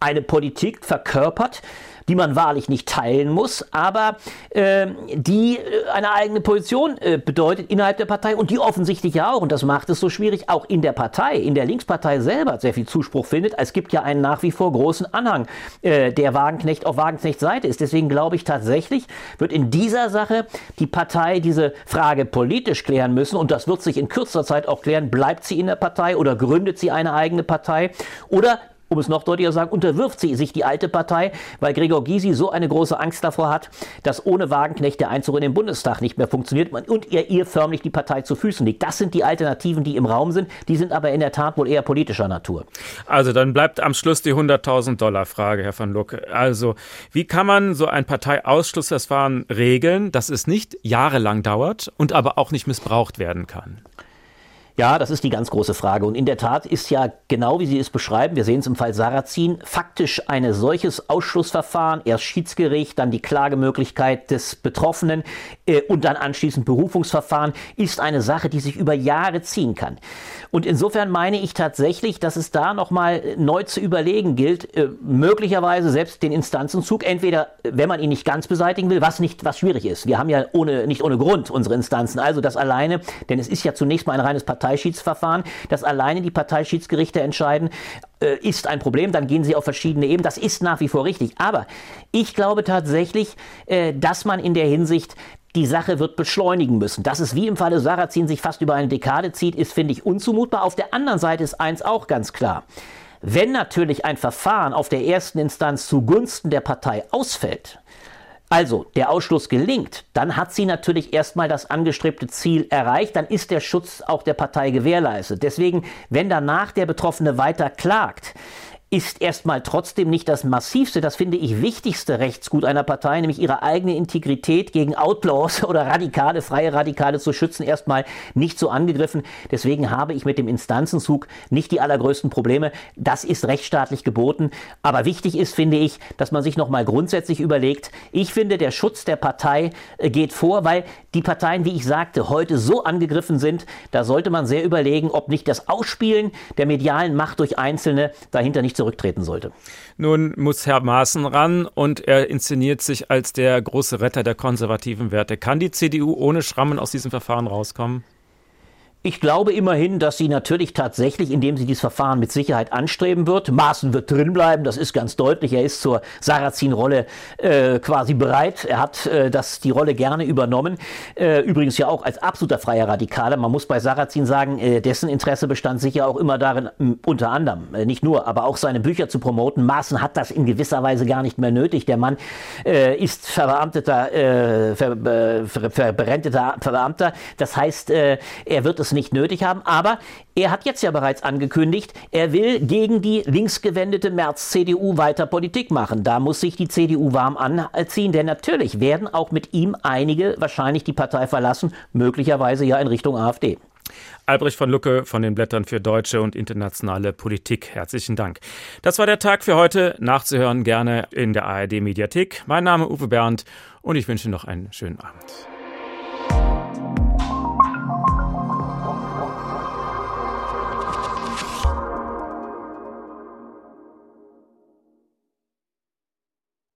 eine Politik verkörpert, die man wahrlich nicht teilen muss, aber äh, die eine eigene Position äh, bedeutet innerhalb der Partei und die offensichtlich ja auch, und das macht es so schwierig, auch in der Partei, in der Linkspartei selber sehr viel Zuspruch findet. Es gibt ja einen nach wie vor großen Anhang, äh, der Wagenknecht auf Wagenknechts Seite ist. Deswegen glaube ich tatsächlich, wird in dieser Sache die Partei diese Frage politisch klären müssen und das wird sich in kürzester Zeit auch klären. Bleibt sie in der Partei oder gründet sie eine eigene Partei oder um es noch deutlicher zu sagen, unterwirft sie sich die alte Partei, weil Gregor Gysi so eine große Angst davor hat, dass ohne Wagenknecht der Einzug in den Bundestag nicht mehr funktioniert und ihr, ihr förmlich die Partei zu Füßen liegt. Das sind die Alternativen, die im Raum sind. Die sind aber in der Tat wohl eher politischer Natur. Also dann bleibt am Schluss die 100.000 Dollar Frage, Herr van Lucke. Also wie kann man so ein Parteiausschlussverfahren regeln, dass es nicht jahrelang dauert und aber auch nicht missbraucht werden kann? Ja, das ist die ganz große Frage. Und in der Tat ist ja genau wie Sie es beschreiben, wir sehen es im Fall Sarrazin, faktisch ein solches Ausschlussverfahren, erst Schiedsgericht, dann die Klagemöglichkeit des Betroffenen äh, und dann anschließend Berufungsverfahren, ist eine Sache, die sich über Jahre ziehen kann. Und insofern meine ich tatsächlich, dass es da nochmal neu zu überlegen gilt, äh, möglicherweise selbst den Instanzenzug, entweder, wenn man ihn nicht ganz beseitigen will, was nicht, was schwierig ist. Wir haben ja ohne, nicht ohne Grund unsere Instanzen. Also das alleine, denn es ist ja zunächst mal ein reines Parteischiedsverfahren, dass alleine die Parteischiedsgerichte entscheiden, äh, ist ein Problem, dann gehen sie auf verschiedene Ebenen. Das ist nach wie vor richtig. Aber ich glaube tatsächlich, äh, dass man in der Hinsicht die Sache wird beschleunigen müssen. Dass es wie im Falle Sarrazin sich fast über eine Dekade zieht, ist, finde ich, unzumutbar. Auf der anderen Seite ist eins auch ganz klar. Wenn natürlich ein Verfahren auf der ersten Instanz zugunsten der Partei ausfällt, also der Ausschluss gelingt, dann hat sie natürlich erstmal das angestrebte Ziel erreicht, dann ist der Schutz auch der Partei gewährleistet. Deswegen, wenn danach der Betroffene weiter klagt, ist erstmal trotzdem nicht das massivste, das finde ich wichtigste Rechtsgut einer Partei, nämlich ihre eigene Integrität gegen Outlaws [LAUGHS] oder Radikale, freie Radikale zu schützen, erstmal nicht so angegriffen. Deswegen habe ich mit dem Instanzenzug nicht die allergrößten Probleme. Das ist rechtsstaatlich geboten. Aber wichtig ist, finde ich, dass man sich nochmal grundsätzlich überlegt. Ich finde, der Schutz der Partei äh, geht vor, weil die Parteien, wie ich sagte, heute so angegriffen sind, da sollte man sehr überlegen, ob nicht das Ausspielen der medialen Macht durch Einzelne dahinter nicht zurücktreten sollte. Nun muss Herr Maaßen ran und er inszeniert sich als der große Retter der konservativen Werte. Kann die CDU ohne Schrammen aus diesem Verfahren rauskommen? Ich glaube immerhin, dass sie natürlich tatsächlich, indem sie dieses Verfahren mit Sicherheit anstreben wird, Maaßen wird drinbleiben, das ist ganz deutlich. Er ist zur Sarrazin-Rolle äh, quasi bereit. Er hat äh, das, die Rolle gerne übernommen. Äh, übrigens ja auch als absoluter freier Radikaler. Man muss bei Sarrazin sagen, äh, dessen Interesse bestand sicher auch immer darin, unter anderem, äh, nicht nur, aber auch seine Bücher zu promoten. Maaßen hat das in gewisser Weise gar nicht mehr nötig. Der Mann äh, ist verbeamteter, ver, ver, verberenteter Verbeamter. Das heißt, er wird es es nicht nötig haben. Aber er hat jetzt ja bereits angekündigt, er will gegen die linksgewendete März-CDU weiter Politik machen. Da muss sich die CDU warm anziehen, denn natürlich werden auch mit ihm einige wahrscheinlich die Partei verlassen, möglicherweise ja in Richtung AfD. Albrecht von Lucke von den Blättern für deutsche und internationale Politik. Herzlichen Dank. Das war der Tag für heute. Nachzuhören gerne in der ARD Mediathek. Mein Name Uwe Bernd und ich wünsche noch einen schönen Abend.